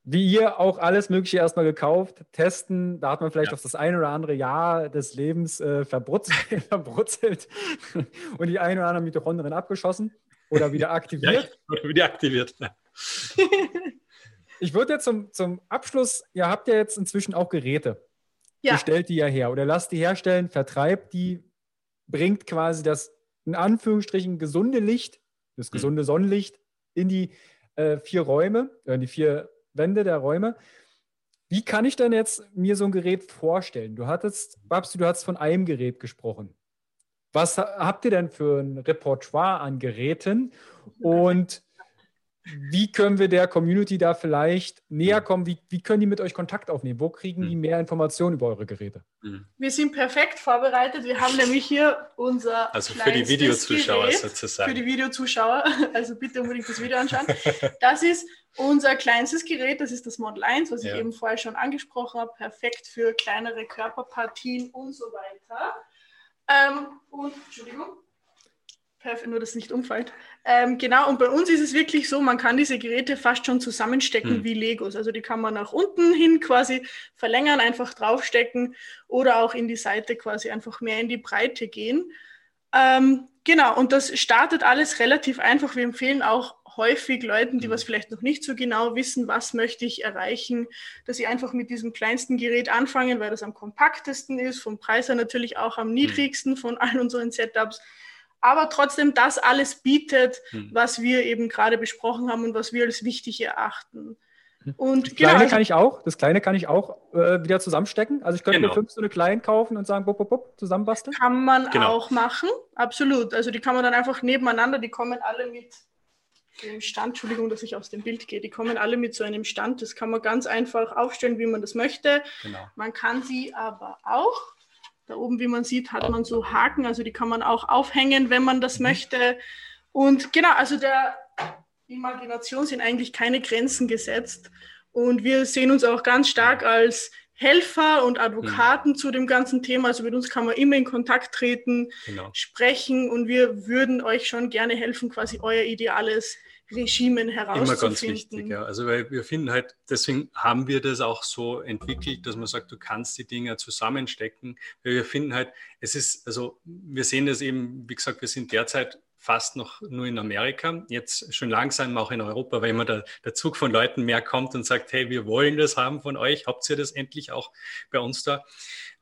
A: wie ihr auch alles Mögliche erstmal gekauft, testen. Da hat man vielleicht ja. auch das eine oder andere Jahr des Lebens äh, verbrutzelt, verbrutzelt und die eine oder andere Mitochondrien abgeschossen oder wieder aktiviert.
C: Ja, oder wieder aktiviert.
A: ich würde jetzt zum, zum Abschluss, ihr habt ja jetzt inzwischen auch Geräte. Ja. Ihr stellt die ja her oder lasst die herstellen, vertreibt die, bringt quasi das in Anführungsstrichen gesunde Licht, das gesunde Sonnenlicht in die äh, vier Räume, äh, die vier Wände der Räume. Wie kann ich denn jetzt mir so ein Gerät vorstellen? Du hattest, Babsi, du hast von einem Gerät gesprochen. Was habt ihr denn für ein Repertoire an Geräten? Und wie können wir der Community da vielleicht näher mhm. kommen? Wie, wie können die mit euch Kontakt aufnehmen? Wo kriegen die mhm. mehr Informationen über eure Geräte?
B: Mhm. Wir sind perfekt vorbereitet. Wir haben nämlich hier unser.
C: Also für die Videozuschauer sozusagen.
B: Für die Videozuschauer. Also bitte unbedingt das Video anschauen. Das ist unser kleinstes Gerät. Das ist das Model 1, was ich ja. eben vorher schon angesprochen habe. Perfekt für kleinere Körperpartien und so weiter. Ähm, und, Entschuldigung nur, dass es nicht umfällt. Ähm, genau, und bei uns ist es wirklich so, man kann diese Geräte fast schon zusammenstecken hm. wie Legos. Also die kann man nach unten hin quasi verlängern, einfach draufstecken oder auch in die Seite quasi einfach mehr in die Breite gehen. Ähm, genau, und das startet alles relativ einfach. Wir empfehlen auch häufig Leuten, die hm. was vielleicht noch nicht so genau wissen, was möchte ich erreichen, dass sie einfach mit diesem kleinsten Gerät anfangen, weil das am kompaktesten ist, vom Preis her natürlich auch am hm. niedrigsten von allen unseren Setups aber trotzdem das alles bietet, hm. was wir eben gerade besprochen haben und was wir als wichtig erachten.
A: Hm. Und das genau, kleine also, kann ich auch, das kleine kann ich auch äh, wieder zusammenstecken. Also ich könnte genau. mir fünf so eine kleinen kaufen und sagen, bup, bup, bup, zusammenbasteln.
B: Kann man genau. auch machen, absolut. Also die kann man dann einfach nebeneinander, die kommen alle mit dem Stand, Entschuldigung, dass ich aus dem Bild gehe, die kommen alle mit so einem Stand. Das kann man ganz einfach aufstellen, wie man das möchte. Genau. Man kann sie aber auch da oben, wie man sieht, hat man so Haken, also die kann man auch aufhängen, wenn man das mhm. möchte. Und genau, also der Imagination sind eigentlich keine Grenzen gesetzt. Und wir sehen uns auch ganz stark als Helfer und Advokaten mhm. zu dem ganzen Thema. Also mit uns kann man immer in Kontakt treten, genau. sprechen und wir würden euch schon gerne helfen, quasi euer ideales Regimen herauszufinden. Immer ganz wichtig,
C: ja. Also weil wir finden halt, deswegen haben wir das auch so entwickelt, dass man sagt, du kannst die Dinge zusammenstecken. Weil wir finden halt, es ist, also wir sehen das eben, wie gesagt, wir sind derzeit fast noch nur in Amerika, jetzt schon langsam auch in Europa, weil immer der, der Zug von Leuten mehr kommt und sagt, hey, wir wollen das haben von euch, habt ihr das endlich auch bei uns da?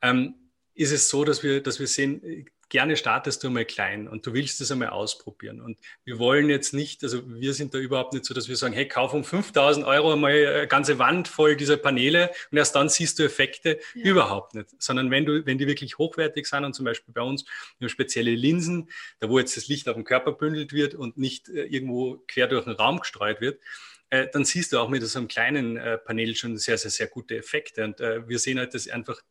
C: Ähm, ist es so, dass wir, dass wir sehen, gerne startest du mal klein und du willst es einmal ausprobieren. Und wir wollen jetzt nicht, also wir sind da überhaupt nicht so, dass wir sagen, hey, kauf um 5000 Euro mal eine ganze Wand voll dieser Paneele und erst dann siehst du Effekte. Ja. Überhaupt nicht. Sondern wenn du, wenn die wirklich hochwertig sind und zum Beispiel bei uns nur spezielle Linsen, da wo jetzt das Licht auf dem Körper bündelt wird und nicht äh, irgendwo quer durch den Raum gestreut wird, äh, dann siehst du auch mit so einem kleinen äh, Panel schon sehr, sehr, sehr gute Effekte. Und wir sehen halt, dass einfach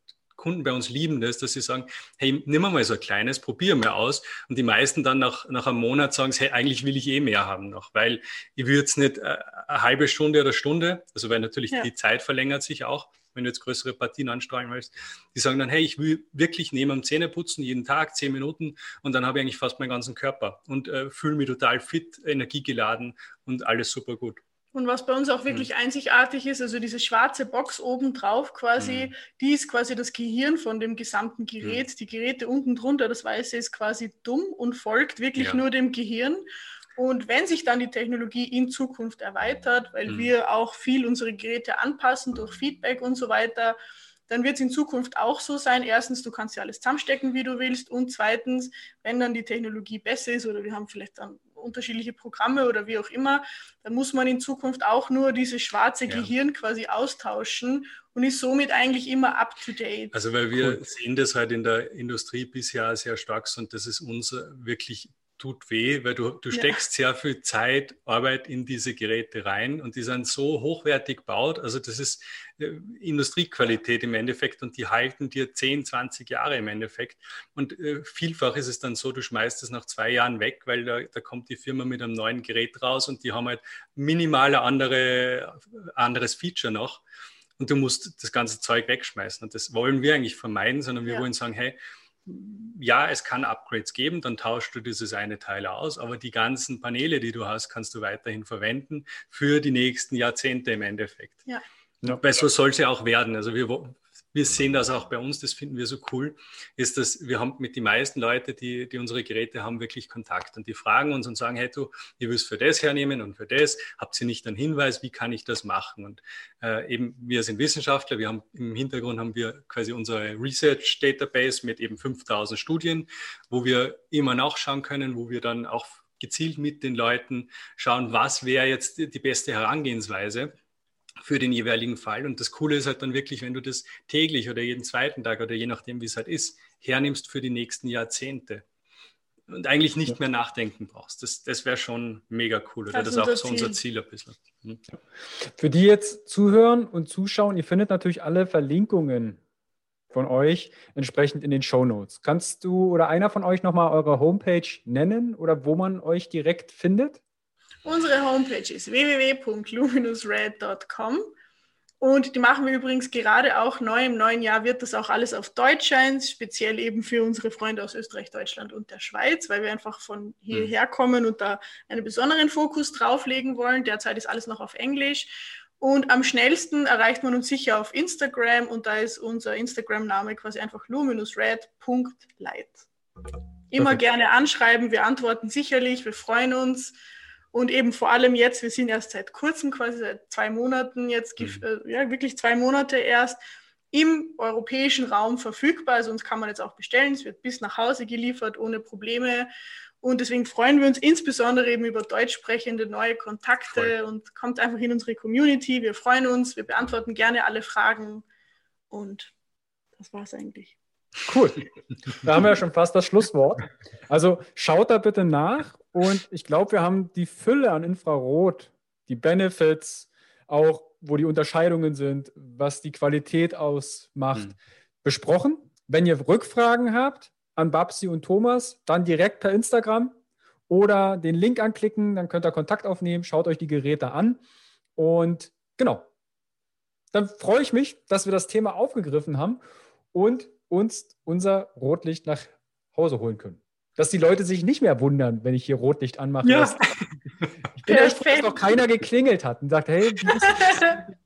C: Kunden bei uns lieben das, dass sie sagen, hey, nimm mal so ein kleines, probier mal aus. Und die meisten dann nach, nach einem Monat sagen, hey, eigentlich will ich eh mehr haben noch, weil ich würde es nicht äh, eine halbe Stunde oder Stunde, also weil natürlich ja. die Zeit verlängert sich auch, wenn du jetzt größere Partien anstrahlen willst, die sagen dann, hey, ich will wirklich neben dem Zähneputzen jeden Tag zehn Minuten und dann habe ich eigentlich fast meinen ganzen Körper und äh, fühle mich total fit, energiegeladen und alles super gut.
B: Und was bei uns auch wirklich mhm. einzigartig ist, also diese schwarze Box oben drauf quasi, mhm. die ist quasi das Gehirn von dem gesamten Gerät. Mhm. Die Geräte unten drunter, das Weiße ist quasi dumm und folgt wirklich ja. nur dem Gehirn. Und wenn sich dann die Technologie in Zukunft erweitert, weil mhm. wir auch viel unsere Geräte anpassen durch Feedback und so weiter, dann wird es in Zukunft auch so sein. Erstens, du kannst ja alles zusammenstecken, wie du willst. Und zweitens, wenn dann die Technologie besser ist oder wir haben vielleicht dann unterschiedliche Programme oder wie auch immer, dann muss man in Zukunft auch nur dieses schwarze ja. Gehirn quasi austauschen und ist somit eigentlich immer up to date.
C: Also weil wir cool. sehen das halt in der Industrie bisher sehr stark und das ist unser wirklich tut weh, weil du, du steckst ja. sehr viel Zeit, Arbeit in diese Geräte rein und die sind so hochwertig gebaut. Also das ist Industriequalität im Endeffekt und die halten dir 10, 20 Jahre im Endeffekt. Und äh, vielfach ist es dann so, du schmeißt es nach zwei Jahren weg, weil da, da kommt die Firma mit einem neuen Gerät raus und die haben halt minimal andere, anderes Feature noch. Und du musst das ganze Zeug wegschmeißen. Und das wollen wir eigentlich vermeiden, sondern wir ja. wollen sagen, hey, ja, es kann Upgrades geben, dann tauschst du dieses eine Teil aus, aber die ganzen Paneele, die du hast, kannst du weiterhin verwenden für die nächsten Jahrzehnte im Endeffekt. Ja. Weil so soll ja auch werden. Also wir, wir sehen das auch bei uns, das finden wir so cool, ist, dass wir haben mit den meisten Leuten, die, die unsere Geräte haben, wirklich Kontakt. Und die fragen uns und sagen, hey du, ihr willst für das hernehmen und für das, habt ihr nicht einen Hinweis, wie kann ich das machen? Und äh, eben, wir sind Wissenschaftler, wir haben im Hintergrund haben wir quasi unsere Research Database mit eben 5000 Studien, wo wir immer nachschauen können, wo wir dann auch gezielt mit den Leuten schauen, was wäre jetzt die beste Herangehensweise für den jeweiligen Fall. Und das Coole ist halt dann wirklich, wenn du das täglich oder jeden zweiten Tag oder je nachdem, wie es halt ist, hernimmst für die nächsten Jahrzehnte und eigentlich nicht mehr nachdenken brauchst. Das, das wäre schon mega cool. Oder das, das ist auch so unser Ziel ein bisschen. Hm.
A: Für die jetzt zuhören und zuschauen, ihr findet natürlich alle Verlinkungen von euch entsprechend in den Show Notes. Kannst du oder einer von euch nochmal eure Homepage nennen oder wo man euch direkt findet?
B: Unsere Homepage ist www.luminusred.com und die machen wir übrigens gerade auch neu. Im neuen Jahr wird das auch alles auf Deutsch sein, speziell eben für unsere Freunde aus Österreich, Deutschland und der Schweiz, weil wir einfach von hierher kommen und da einen besonderen Fokus drauflegen wollen. Derzeit ist alles noch auf Englisch. Und am schnellsten erreicht man uns sicher auf Instagram und da ist unser Instagram-Name quasi einfach luminusred.light. Immer Perfekt. gerne anschreiben, wir antworten sicherlich, wir freuen uns. Und eben vor allem jetzt, wir sind erst seit kurzem, quasi seit zwei Monaten jetzt, mhm. äh, ja, wirklich zwei Monate erst im europäischen Raum verfügbar. Also uns kann man jetzt auch bestellen. Es wird bis nach Hause geliefert ohne Probleme. Und deswegen freuen wir uns insbesondere eben über deutsch sprechende neue Kontakte Voll. und kommt einfach in unsere Community. Wir freuen uns, wir beantworten gerne alle Fragen. Und das war es eigentlich.
A: Cool. Da haben wir ja schon fast das Schlusswort. Also schaut da bitte nach und ich glaube, wir haben die Fülle an Infrarot, die Benefits, auch wo die Unterscheidungen sind, was die Qualität ausmacht, mhm. besprochen. Wenn ihr Rückfragen habt, an Babsi und Thomas, dann direkt per Instagram oder den Link anklicken, dann könnt ihr Kontakt aufnehmen, schaut euch die Geräte an und genau. Dann freue ich mich, dass wir das Thema aufgegriffen haben und uns unser Rotlicht nach Hause holen können. Dass die Leute sich nicht mehr wundern, wenn ich hier Rotlicht anmache. Ja. Ich bin echt froh, dass noch keiner geklingelt hat und sagt, hey, die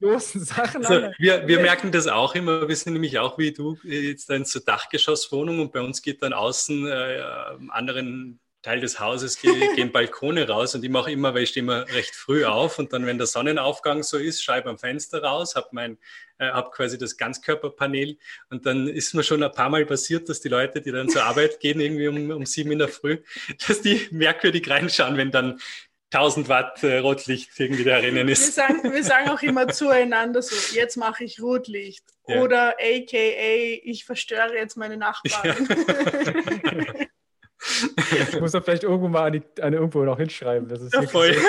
C: großen Sachen. Also, wir, wir merken das auch immer. Wir sind nämlich auch wie du jetzt in zur Dachgeschosswohnung und bei uns geht dann außen äh, anderen Teil des Hauses gehen, gehen Balkone raus und ich mache immer, weil ich stehe immer recht früh auf und dann, wenn der Sonnenaufgang so ist, schreibe am Fenster raus, habe mein, äh, habe quasi das Ganzkörperpanel und dann ist mir schon ein paar Mal passiert, dass die Leute, die dann zur Arbeit gehen, irgendwie um, um sieben in der Früh, dass die merkwürdig reinschauen, wenn dann 1000 Watt äh, Rotlicht irgendwie da drinnen ist.
B: Wir sagen, wir sagen auch immer zueinander so, jetzt mache ich Rotlicht. Ja. Oder aka, ich verstöre jetzt meine Nachbarn. Ja.
A: Ich muss doch vielleicht irgendwo mal an, die, an irgendwo noch hinschreiben. Das ist ja, voll. So.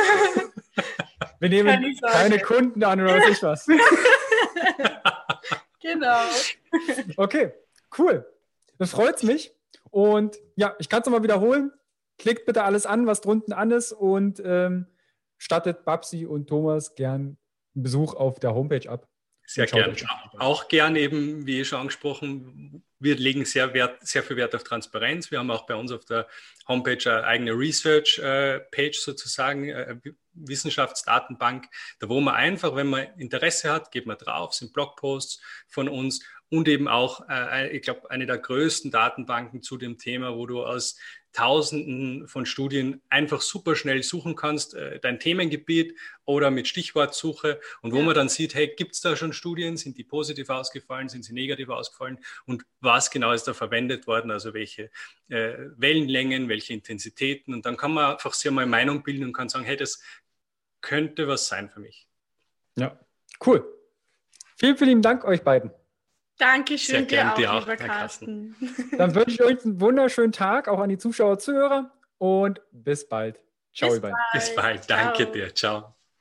A: Wir nehmen keine Kunden an oder was ich was.
B: genau.
A: Okay, cool. Das freut mich. Und ja, ich kann es nochmal wiederholen. Klickt bitte alles an, was drunten an ist und ähm, stattet Babsi und Thomas gern einen Besuch auf der Homepage ab.
C: Sehr gerne. Auch gern eben, wie schon angesprochen, wir legen sehr, Wert, sehr viel Wert auf Transparenz. Wir haben auch bei uns auf der Homepage eine eigene Research-Page sozusagen, äh, Wissenschaftsdatenbank, da wo man einfach, wenn man Interesse hat, geht man drauf, sind Blogposts von uns und eben auch, äh, ich glaube, eine der größten Datenbanken zu dem Thema, wo du aus Tausenden von Studien einfach super schnell suchen kannst, äh, dein Themengebiet oder mit Stichwortsuche. Und wo man dann sieht, hey, gibt es da schon Studien, sind die positiv ausgefallen, sind sie negativ ausgefallen? Und was genau ist da verwendet worden, also welche äh, Wellenlängen, welche Intensitäten? Und dann kann man einfach sehr mal Meinung bilden und kann sagen, hey, das könnte was sein für mich.
A: Ja, cool. Vielen, vielen Dank euch beiden.
B: Dankeschön dir auch, auch, lieber Carsten.
A: Dann wünsche ich euch einen wunderschönen Tag, auch an die Zuschauer, Zuhörer und bis bald. Ciao, bis
C: ihr beiden. Bis bald. Danke Ciao. dir. Ciao.